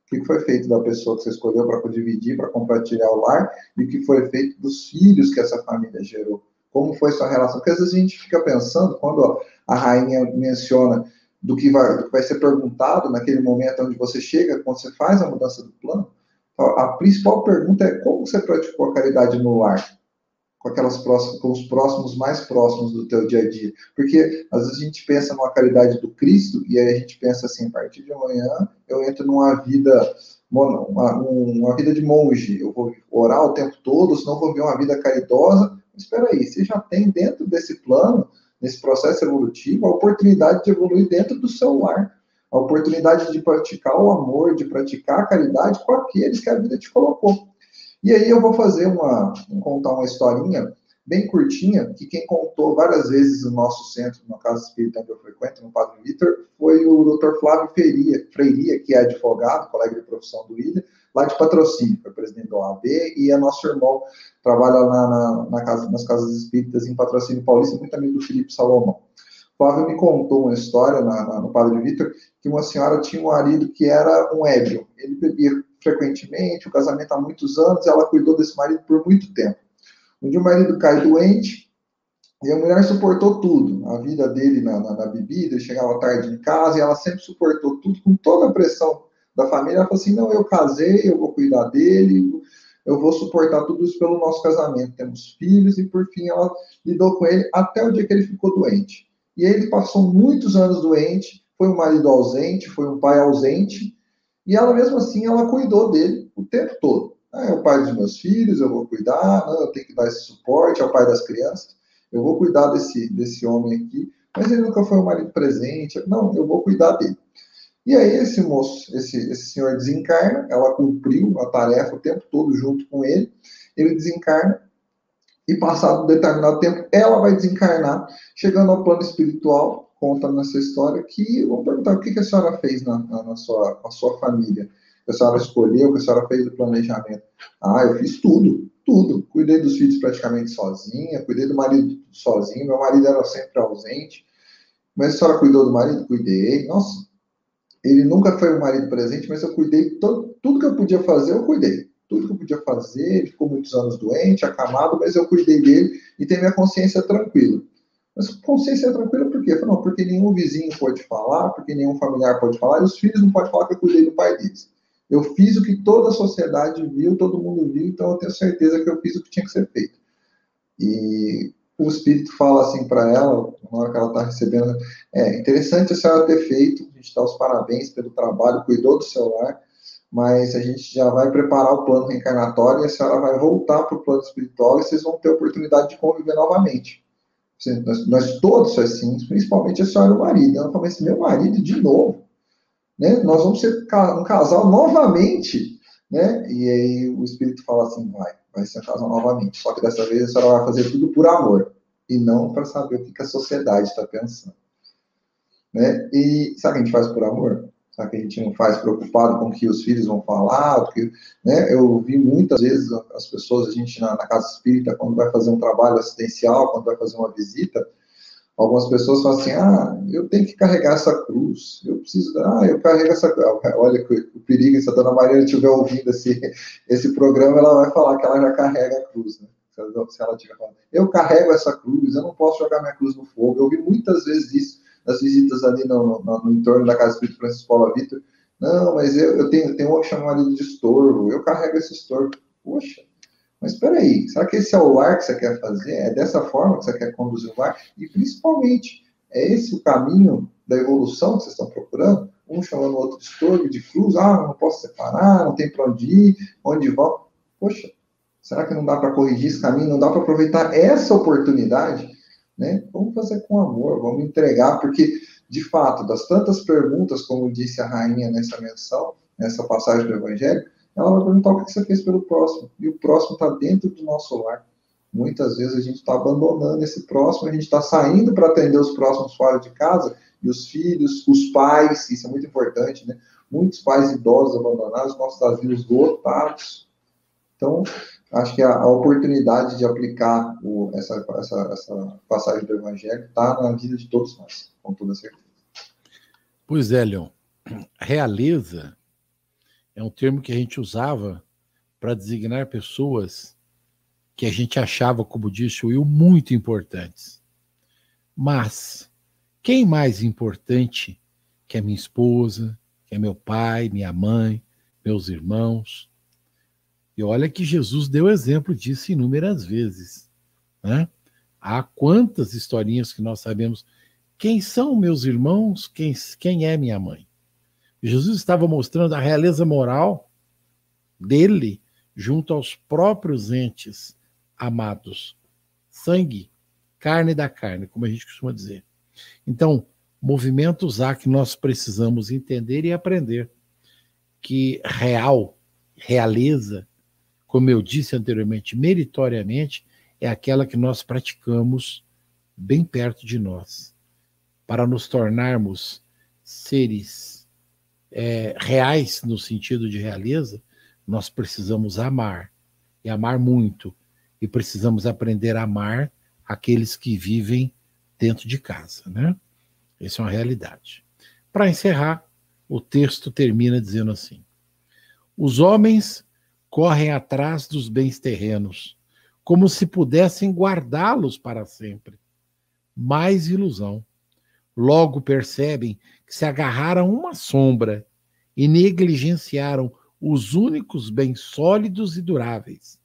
O que foi feito da pessoa que você escolheu para dividir, para compartilhar o lar, e o que foi feito dos filhos que essa família gerou. Como foi sua relação? Porque às vezes a gente fica pensando, quando a rainha menciona do que vai, do que vai ser perguntado naquele momento onde você chega, quando você faz a mudança do plano, a principal pergunta é como você praticou a caridade no lar? Com aquelas próximas, com os próximos mais próximos do teu dia a dia. Porque às vezes a gente pensa numa caridade do Cristo e aí a gente pensa assim, a partir de amanhã eu entro numa vida uma, uma vida de monge, eu vou orar o tempo todo, senão vou ver uma vida caridosa. Mas espera aí, você já tem dentro desse plano, nesse processo evolutivo, a oportunidade de evoluir dentro do seu lar. A oportunidade de praticar o amor, de praticar a caridade com aqueles que a vida te colocou. E aí eu vou fazer uma, vou contar uma historinha bem curtinha, que quem contou várias vezes no nosso centro, na Casa Espírita que eu frequento, no Padre Vitor, foi o Dr. Flávio Freiria, Freiria, que é advogado, colega de profissão do Ilha, lá de patrocínio, foi presidente do OAB, e é nosso irmão, trabalha lá na, na casa, nas Casas Espíritas em patrocínio paulista, muito amigo do Felipe Salomão. Flávio me contou uma história na, na, no Padre Vitor, que uma senhora tinha um marido que era um ébrio, ele bebia frequentemente, o casamento há muitos anos, ela cuidou desse marido por muito tempo. Um dia o marido cai doente, e a mulher suportou tudo, a vida dele na, na, na bebida, chegava tarde em casa, e ela sempre suportou tudo, com toda a pressão da família. Ela falou assim: não, eu casei, eu vou cuidar dele, eu vou suportar tudo isso pelo nosso casamento. Temos filhos, e por fim ela lidou com ele até o dia que ele ficou doente. E ele passou muitos anos doente, foi um marido ausente, foi um pai ausente, e ela, mesmo assim, ela cuidou dele o tempo todo. Ah, é o pai dos meus filhos, eu vou cuidar, não, eu tenho que dar esse suporte, é o pai das crianças, eu vou cuidar desse, desse homem aqui, mas ele nunca foi um marido presente, não, eu vou cuidar dele. E aí esse moço, esse, esse senhor desencarna, ela cumpriu a tarefa o tempo todo junto com ele, ele desencarna, e passado um determinado tempo, ela vai desencarnar, chegando ao plano espiritual, conta nessa história que vou perguntar o que, que a senhora fez na, na, na sua, na sua família. Que a senhora escolheu, que a senhora fez o planejamento. Ah, eu fiz tudo, tudo. Cuidei dos filhos praticamente sozinha, cuidei do marido sozinho, meu marido era sempre ausente. Mas a senhora cuidou do marido? Cuidei. Nossa, ele nunca foi um marido presente, mas eu cuidei, todo, tudo que eu podia fazer, eu cuidei. Tudo que eu podia fazer, ele ficou muitos anos doente, acamado, mas eu cuidei dele e tenho minha consciência tranquila. Mas consciência tranquila por quê? Não, porque nenhum vizinho pode falar, porque nenhum familiar pode falar, e os filhos não podem falar que eu cuidei do pai deles. Eu fiz o que toda a sociedade viu, todo mundo viu, então eu tenho certeza que eu fiz o que tinha que ser feito. E o espírito fala assim para ela, na hora que ela está recebendo, é interessante a senhora ter feito, a gente dá os parabéns pelo trabalho, cuidou do seu lar, mas a gente já vai preparar o plano reencarnatório e a senhora vai voltar para o plano espiritual e vocês vão ter a oportunidade de conviver novamente. Nós, nós todos assim, principalmente a senhora e o marido. Ela falou assim, meu marido de novo. Né? Nós vamos ser um casal novamente. Né? E aí o espírito fala assim, vai, vai ser um casal novamente. Só que dessa vez a senhora vai fazer tudo por amor. E não para saber o que a sociedade está pensando. Né? E sabe o que a gente faz por amor? Sabe que a gente não faz preocupado com o que os filhos vão falar? Porque, né, eu vi muitas vezes as pessoas, a gente na, na, casa espírita, quando vai fazer um trabalho assistencial, quando vai fazer uma visita, Algumas pessoas falam assim, ah, eu tenho que carregar essa cruz, eu preciso, ah, eu carrego essa Olha o perigo, se a dona Maria estiver ouvindo esse, esse programa, ela vai falar que ela já carrega a cruz, né? Se ela estiver falando, eu carrego essa cruz, eu não posso jogar minha cruz no fogo. Eu ouvi muitas vezes isso nas visitas ali no, no, no entorno da Casa Espírito Francisco Paula Vitor. Não, mas eu, eu tenho, tenho um chamado de estorvo, eu carrego esse estorvo. Poxa, mas espera aí, será que esse é o lar que você quer fazer? É dessa forma que você quer conduzir o lar? E principalmente, é esse o caminho da evolução que vocês estão procurando? Um chamando o outro de estorvo, de cruz, ah, não posso separar, não tem para onde ir, onde vão. Poxa, será que não dá para corrigir esse caminho? Não dá para aproveitar essa oportunidade? Né? Vamos fazer com amor, vamos entregar, porque, de fato, das tantas perguntas, como disse a rainha nessa menção, nessa passagem do Evangelho, ela vai perguntar o que você fez pelo próximo. E o próximo está dentro do nosso lar. Muitas vezes a gente está abandonando esse próximo, a gente está saindo para atender os próximos fora de casa, e os filhos, os pais, isso é muito importante, né? Muitos pais idosos abandonados, nossos asilos lotados. Então, acho que a, a oportunidade de aplicar o, essa, essa, essa passagem do Evangelho está na vida de todos nós, com toda certeza. Pois é, Leon. Realeza é um termo que a gente usava para designar pessoas que a gente achava, como disse o Will, muito importantes. Mas quem mais importante que a minha esposa, que é meu pai, minha mãe, meus irmãos? E olha que Jesus deu exemplo disso inúmeras vezes. Né? Há quantas historinhas que nós sabemos. Quem são meus irmãos? Quem, quem é minha mãe? Jesus estava mostrando a realeza moral dele junto aos próprios entes amados. Sangue, carne da carne, como a gente costuma dizer. Então, movimentos há que nós precisamos entender e aprender que real, realeza, como eu disse anteriormente, meritoriamente, é aquela que nós praticamos bem perto de nós, para nos tornarmos seres é, reais no sentido de realeza, nós precisamos amar, e amar muito, e precisamos aprender a amar aqueles que vivem dentro de casa, né? Essa é uma realidade. Para encerrar, o texto termina dizendo assim: Os homens correm atrás dos bens terrenos, como se pudessem guardá-los para sempre. Mais ilusão. Logo percebem que se agarraram a uma sombra e negligenciaram os únicos bens sólidos e duráveis,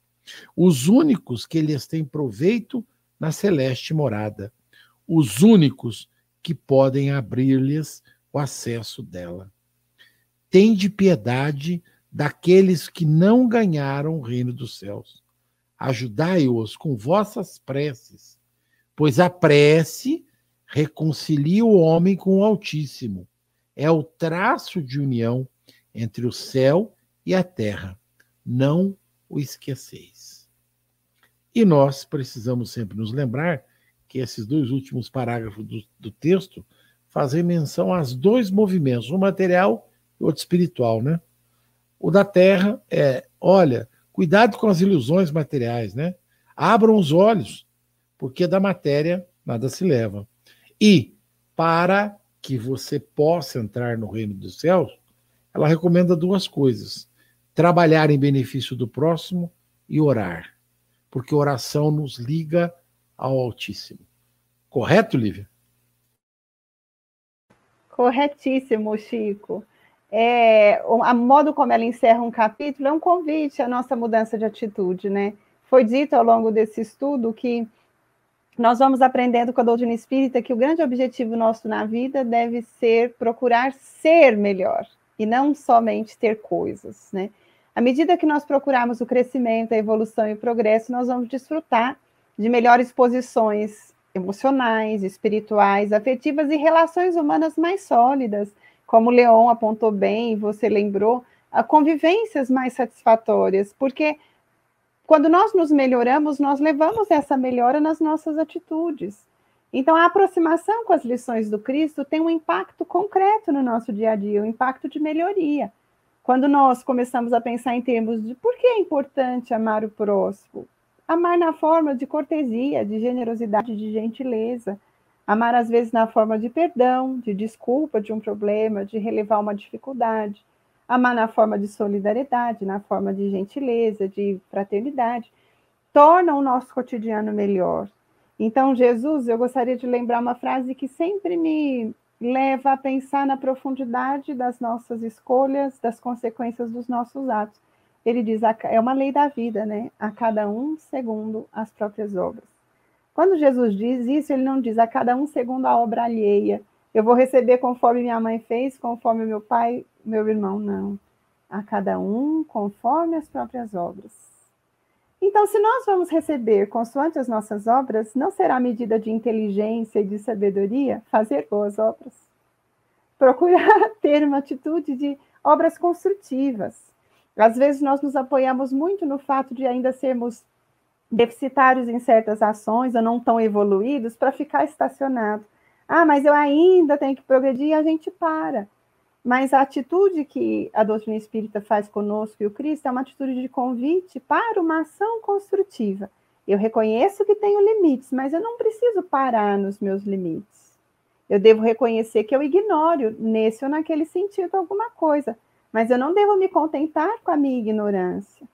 os únicos que lhes têm proveito na celeste morada, os únicos que podem abrir-lhes o acesso dela. Tende piedade daqueles que não ganharam o reino dos céus. Ajudai-os com vossas preces, pois a prece reconcilia o homem com o Altíssimo. É o traço de união entre o céu e a terra. Não o esqueceis. E nós precisamos sempre nos lembrar que esses dois últimos parágrafos do, do texto fazem menção aos dois movimentos, o material e outro espiritual, né? O da terra é, olha, cuidado com as ilusões materiais, né? Abram os olhos, porque da matéria nada se leva. E para que você possa entrar no reino dos céus, ela recomenda duas coisas: trabalhar em benefício do próximo e orar, porque oração nos liga ao Altíssimo. Correto, Lívia? Corretíssimo, Chico. É, a modo como ela encerra um capítulo é um convite à nossa mudança de atitude, né? Foi dito ao longo desse estudo que nós vamos aprendendo com a doutrina espírita que o grande objetivo nosso na vida deve ser procurar ser melhor e não somente ter coisas, né? À medida que nós procurarmos o crescimento, a evolução e o progresso, nós vamos desfrutar de melhores posições emocionais, espirituais, afetivas e relações humanas mais sólidas, como o Leon apontou bem você lembrou, a convivências mais satisfatórias, porque quando nós nos melhoramos, nós levamos essa melhora nas nossas atitudes. Então, a aproximação com as lições do Cristo tem um impacto concreto no nosso dia a dia, um impacto de melhoria. Quando nós começamos a pensar em termos de por que é importante amar o próximo, amar na forma de cortesia, de generosidade, de gentileza, Amar às vezes na forma de perdão, de desculpa de um problema, de relevar uma dificuldade. Amar na forma de solidariedade, na forma de gentileza, de fraternidade. Torna o nosso cotidiano melhor. Então, Jesus, eu gostaria de lembrar uma frase que sempre me leva a pensar na profundidade das nossas escolhas, das consequências dos nossos atos. Ele diz, é uma lei da vida, né? A cada um segundo as próprias obras. Quando Jesus diz isso, ele não diz a cada um segundo a obra alheia. Eu vou receber conforme minha mãe fez, conforme meu pai, meu irmão, não. A cada um conforme as próprias obras. Então, se nós vamos receber consoante as nossas obras, não será medida de inteligência e de sabedoria fazer boas obras. Procurar ter uma atitude de obras construtivas. Às vezes nós nos apoiamos muito no fato de ainda sermos deficitários em certas ações ou não tão evoluídos para ficar estacionado. Ah, mas eu ainda tenho que progredir e a gente para. Mas a atitude que a doutrina espírita faz conosco e o Cristo é uma atitude de convite para uma ação construtiva. Eu reconheço que tenho limites, mas eu não preciso parar nos meus limites. Eu devo reconhecer que eu ignoro nesse ou naquele sentido alguma coisa, mas eu não devo me contentar com a minha ignorância.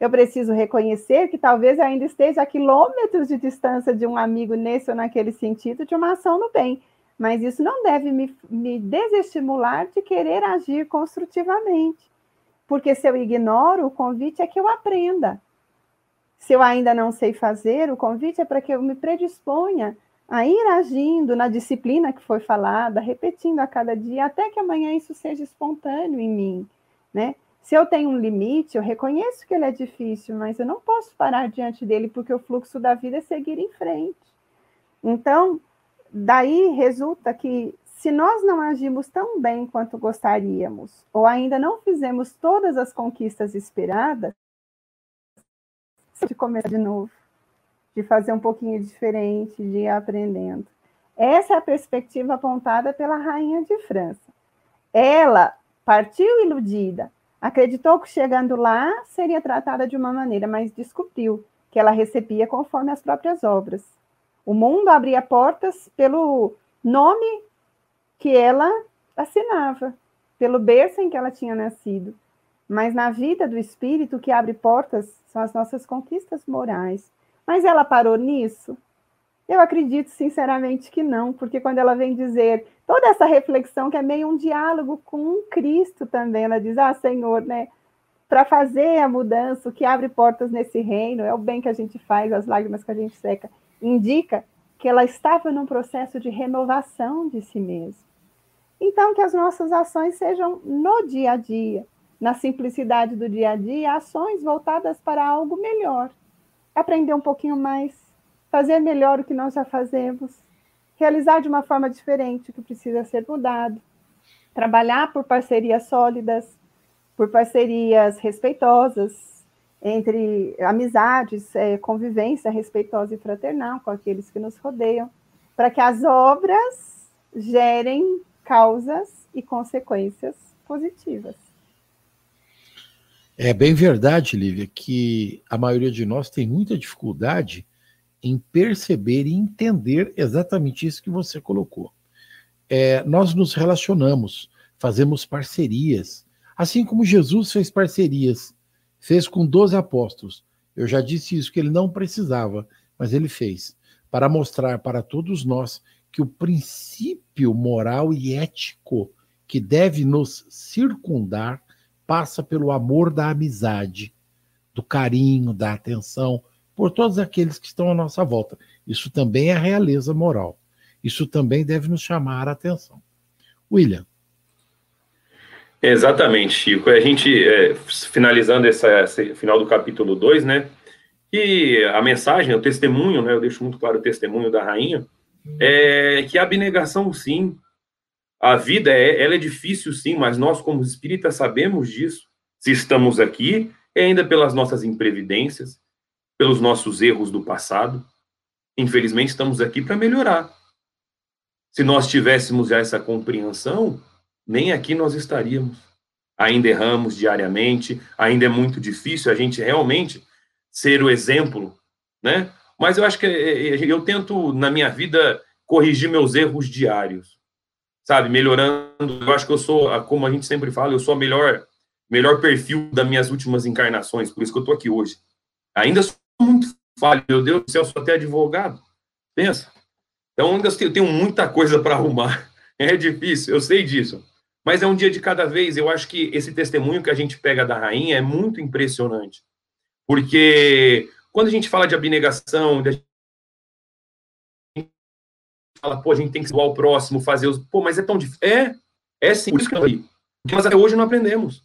Eu preciso reconhecer que talvez ainda esteja a quilômetros de distância de um amigo nesse ou naquele sentido de uma ação no bem, mas isso não deve me, me desestimular de querer agir construtivamente, porque se eu ignoro, o convite é que eu aprenda. Se eu ainda não sei fazer, o convite é para que eu me predisponha a ir agindo na disciplina que foi falada, repetindo a cada dia, até que amanhã isso seja espontâneo em mim, né? Se eu tenho um limite, eu reconheço que ele é difícil, mas eu não posso parar diante dele, porque o fluxo da vida é seguir em frente. Então, daí resulta que se nós não agimos tão bem quanto gostaríamos, ou ainda não fizemos todas as conquistas esperadas, de começar de novo de fazer um pouquinho diferente, de ir aprendendo. Essa é a perspectiva apontada pela rainha de França. Ela partiu iludida, acreditou que chegando lá seria tratada de uma maneira, mas descobriu que ela recebia conforme as próprias obras. O mundo abria portas pelo nome que ela assinava, pelo berço em que ela tinha nascido. Mas na vida do espírito, o que abre portas são as nossas conquistas morais. Mas ela parou nisso? Eu acredito sinceramente que não, porque quando ela vem dizer toda essa reflexão, que é meio um diálogo com Cristo também, ela diz: Ah, Senhor, né? Para fazer a mudança, o que abre portas nesse reino, é o bem que a gente faz, as lágrimas que a gente seca, indica que ela estava num processo de renovação de si mesma. Então, que as nossas ações sejam no dia a dia, na simplicidade do dia a dia, ações voltadas para algo melhor aprender um pouquinho mais, fazer melhor o que nós já fazemos, realizar de uma forma diferente o que precisa ser mudado, trabalhar por parcerias sólidas, por parcerias respeitosas, entre amizades, é, convivência respeitosa e fraternal com aqueles que nos rodeiam, para que as obras gerem causas e consequências positivas. É bem verdade, Lívia, que a maioria de nós tem muita dificuldade em perceber e entender exatamente isso que você colocou. É, nós nos relacionamos, fazemos parcerias, assim como Jesus fez parcerias, fez com 12 apóstolos. Eu já disse isso, que ele não precisava, mas ele fez, para mostrar para todos nós que o princípio moral e ético que deve nos circundar passa pelo amor da amizade, do carinho, da atenção por todos aqueles que estão à nossa volta. Isso também é realeza moral. Isso também deve nos chamar a atenção. William. Exatamente, Chico. A gente, é, finalizando essa, esse final do capítulo 2, né? Que a mensagem, o testemunho, né? Eu deixo muito claro o testemunho da rainha, é que a abnegação, sim, a vida é, ela é difícil, sim, mas nós, como espíritas, sabemos disso. Se estamos aqui, é ainda pelas nossas imprevidências, pelos nossos erros do passado. Infelizmente, estamos aqui para melhorar. Se nós tivéssemos já essa compreensão, nem aqui nós estaríamos. Ainda erramos diariamente, ainda é muito difícil a gente realmente ser o exemplo, né? Mas eu acho que é, é, eu tento, na minha vida, corrigir meus erros diários, sabe? Melhorando. Eu acho que eu sou, como a gente sempre fala, eu sou a melhor, melhor perfil das minhas últimas encarnações, por isso que eu estou aqui hoje. Ainda sou muito falho, meu Deus do céu, sou até advogado. Pensa. Então, ainda tenho muita coisa para arrumar. É difícil, eu sei disso. Mas é um dia de cada vez. Eu acho que esse testemunho que a gente pega da rainha é muito impressionante. Porque quando a gente fala de abnegação, de fala, pô, a gente tem que ser ao próximo, fazer os. Pô, mas é tão difícil. É, é sim, por isso que eu li. Porque nós até hoje não aprendemos.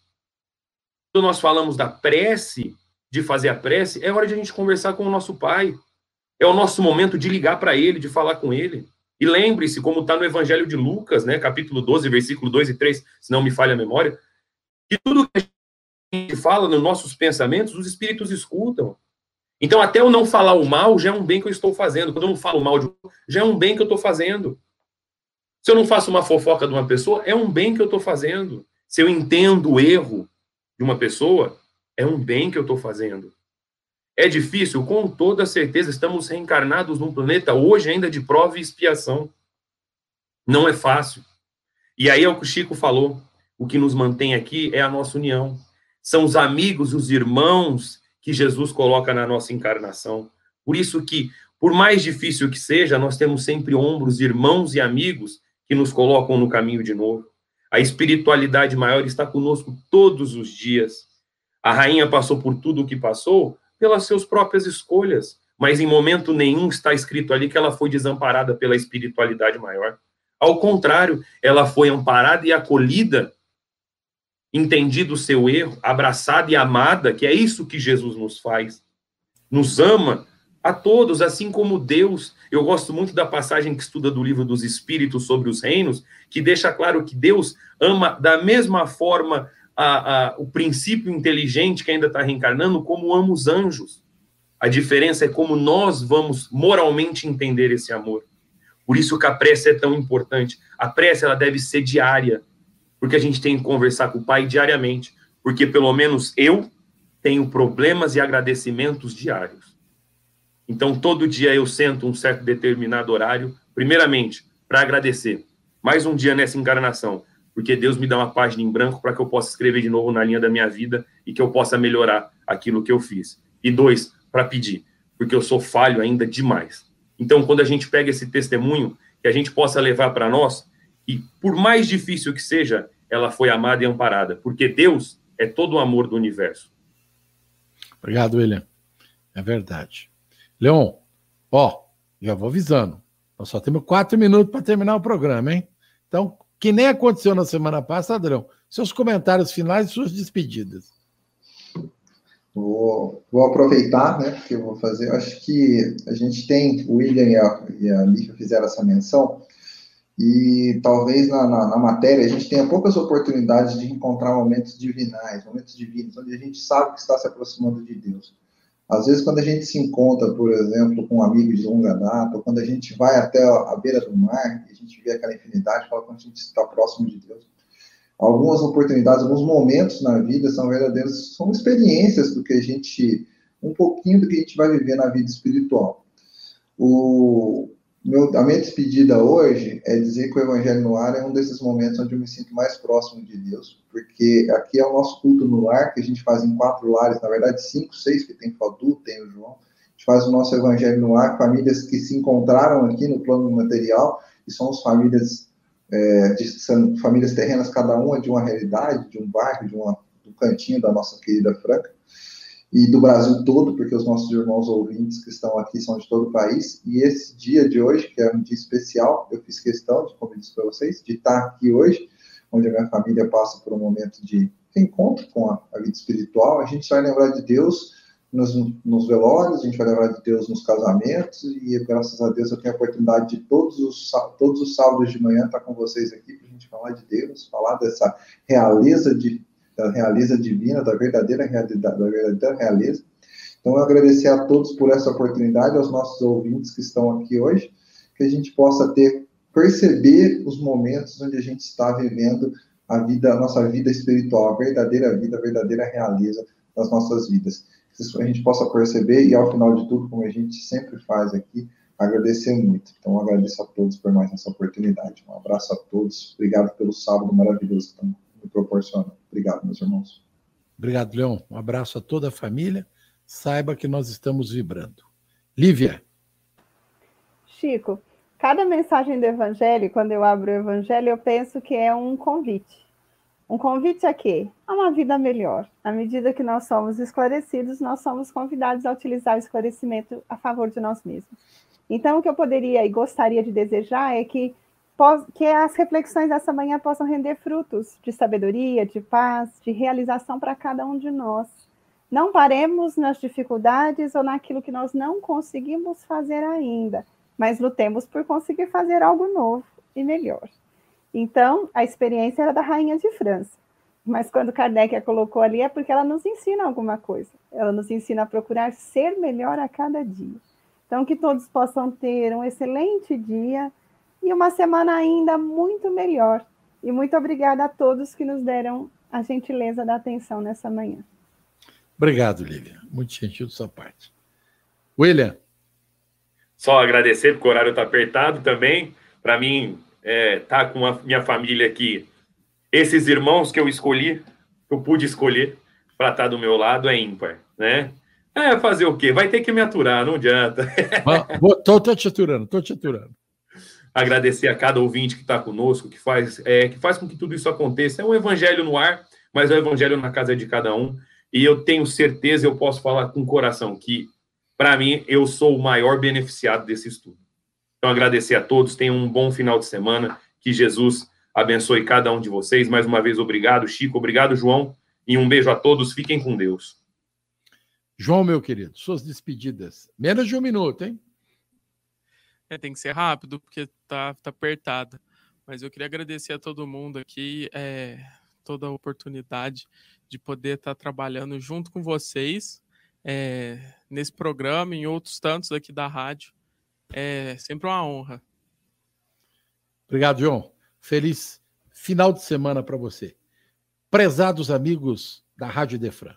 Quando nós falamos da prece, de fazer a prece, é hora de a gente conversar com o nosso pai. É o nosso momento de ligar para ele, de falar com ele. E lembre-se, como está no Evangelho de Lucas, né, capítulo 12, versículo 2 e 3, se não me falha a memória, que tudo que a gente fala nos nossos pensamentos, os espíritos escutam. Então, até eu não falar o mal já é um bem que eu estou fazendo. Quando eu não falo mal de já é um bem que eu estou fazendo. Se eu não faço uma fofoca de uma pessoa, é um bem que eu estou fazendo. Se eu entendo o erro de uma pessoa, é um bem que eu estou fazendo. É difícil? Com toda certeza, estamos reencarnados num planeta hoje ainda de prova e expiação. Não é fácil. E aí é o que o Chico falou. O que nos mantém aqui é a nossa união. São os amigos, os irmãos que Jesus coloca na nossa encarnação. Por isso que, por mais difícil que seja, nós temos sempre ombros, irmãos e amigos que nos colocam no caminho de novo. A espiritualidade maior está conosco todos os dias. A rainha passou por tudo o que passou pelas suas próprias escolhas, mas em momento nenhum está escrito ali que ela foi desamparada pela espiritualidade maior. Ao contrário, ela foi amparada e acolhida, entendido o seu erro, abraçada e amada, que é isso que Jesus nos faz. Nos ama a todos, assim como Deus. Eu gosto muito da passagem que estuda do livro dos Espíritos sobre os reinos, que deixa claro que Deus ama da mesma forma a, a, o princípio inteligente que ainda está reencarnando como ama os anjos. A diferença é como nós vamos moralmente entender esse amor. Por isso que a prece é tão importante. A prece ela deve ser diária, porque a gente tem que conversar com o Pai diariamente, porque pelo menos eu tenho problemas e agradecimentos diários. Então todo dia eu sento um certo determinado horário, primeiramente para agradecer mais um dia nessa encarnação, porque Deus me dá uma página em branco para que eu possa escrever de novo na linha da minha vida e que eu possa melhorar aquilo que eu fiz. E dois, para pedir, porque eu sou falho ainda demais. Então, quando a gente pega esse testemunho, que a gente possa levar para nós, e por mais difícil que seja, ela foi amada e amparada, porque Deus é todo o amor do universo. Obrigado, William. É verdade. Leon, ó, já vou avisando. Nós só temos quatro minutos para terminar o programa, hein? Então, que nem aconteceu na semana passada, Adrão. Seus comentários finais e suas despedidas. Vou, vou aproveitar, né, que eu vou fazer. Eu acho que a gente tem, o William e a, e a fizeram essa menção, e talvez na, na, na, matéria a gente tenha poucas oportunidades de encontrar momentos divinais, momentos divinos, onde a gente sabe que está se aproximando de Deus. Às vezes, quando a gente se encontra, por exemplo, com um amigo de longa data, quando a gente vai até a beira do mar, e a gente vê aquela infinidade, fala quando a gente está próximo de Deus. Algumas oportunidades, alguns momentos na vida são verdadeiros, são experiências do que a gente, um pouquinho do que a gente vai viver na vida espiritual. O, meu, a minha despedida hoje é dizer que o Evangelho no Ar é um desses momentos onde eu me sinto mais próximo de Deus, porque aqui é o nosso culto no lar, que a gente faz em quatro lares, na verdade cinco, seis, que tem Fadu, tem o João. A gente faz o nosso Evangelho no Ar, famílias que se encontraram aqui no plano material, e somos famílias, é, de, são famílias terrenas, cada uma de uma realidade, de um bairro, de um cantinho da nossa querida Franca e do Brasil todo, porque os nossos irmãos ouvintes que estão aqui são de todo o país. E esse dia de hoje, que é um dia especial, eu fiz questão, de, como disse para vocês, de estar aqui hoje, onde a minha família passa por um momento de encontro com a, a vida espiritual. A gente vai lembrar de Deus nos, nos, velórios, a gente vai lembrar de Deus nos casamentos, e graças a Deus eu tenho a oportunidade de todos os, todos os sábados de manhã estar com vocês aqui para a gente falar de Deus, falar dessa realeza de da realeza divina, da verdadeira realidade, da verdadeira realeza. Então, eu agradecer a todos por essa oportunidade, aos nossos ouvintes que estão aqui hoje, que a gente possa ter, perceber os momentos onde a gente está vivendo a vida, a nossa vida espiritual, a verdadeira vida, a verdadeira realeza das nossas vidas. Que a gente possa perceber e, ao final de tudo, como a gente sempre faz aqui, agradecer muito. Então, agradeço a todos por mais essa oportunidade. Um abraço a todos. Obrigado pelo sábado maravilhoso estão me proporcionando. Obrigado, meus irmãos. Obrigado, Leão. Um abraço a toda a família. Saiba que nós estamos vibrando. Lívia. Chico, cada mensagem do Evangelho, quando eu abro o Evangelho, eu penso que é um convite. Um convite a quê? A uma vida melhor. À medida que nós somos esclarecidos, nós somos convidados a utilizar o esclarecimento a favor de nós mesmos. Então, o que eu poderia e gostaria de desejar é que, que as reflexões dessa manhã possam render frutos de sabedoria, de paz, de realização para cada um de nós. Não paremos nas dificuldades ou naquilo que nós não conseguimos fazer ainda, mas lutemos por conseguir fazer algo novo e melhor. Então, a experiência era da Rainha de França. Mas quando Kardec a colocou ali é porque ela nos ensina alguma coisa. Ela nos ensina a procurar ser melhor a cada dia. Então, que todos possam ter um excelente dia e uma semana ainda muito melhor. E muito obrigada a todos que nos deram a gentileza da atenção nessa manhã. Obrigado, Lívia. Muito gentil da sua parte. William. Só agradecer, porque o horário está apertado também. Para mim, é, tá com a minha família aqui. Esses irmãos que eu escolhi, que eu pude escolher para estar tá do meu lado, é ímpar, né? É, fazer o quê? Vai ter que me aturar, não adianta. Estou te aturando, estou te aturando. Agradecer a cada ouvinte que está conosco, que faz, é, que faz com que tudo isso aconteça. É um evangelho no ar, mas é um evangelho na casa de cada um. E eu tenho certeza, eu posso falar com o coração, que, para mim, eu sou o maior beneficiado desse estudo. Então, agradecer a todos, tenham um bom final de semana, que Jesus abençoe cada um de vocês. Mais uma vez, obrigado, Chico, obrigado, João, e um beijo a todos, fiquem com Deus. João, meu querido, suas despedidas. Menos de um minuto, hein? É, tem que ser rápido, porque tá, tá apertada. Mas eu queria agradecer a todo mundo aqui, é, toda a oportunidade de poder estar tá trabalhando junto com vocês é, nesse programa e em outros tantos aqui da rádio. É sempre uma honra. Obrigado, João. Feliz final de semana para você. Prezados amigos da Rádio Defran,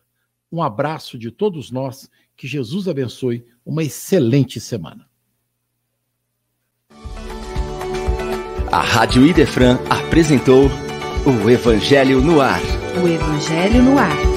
um abraço de todos nós. Que Jesus abençoe. Uma excelente semana. A Rádio Idefran apresentou o Evangelho no Ar. O Evangelho no Ar.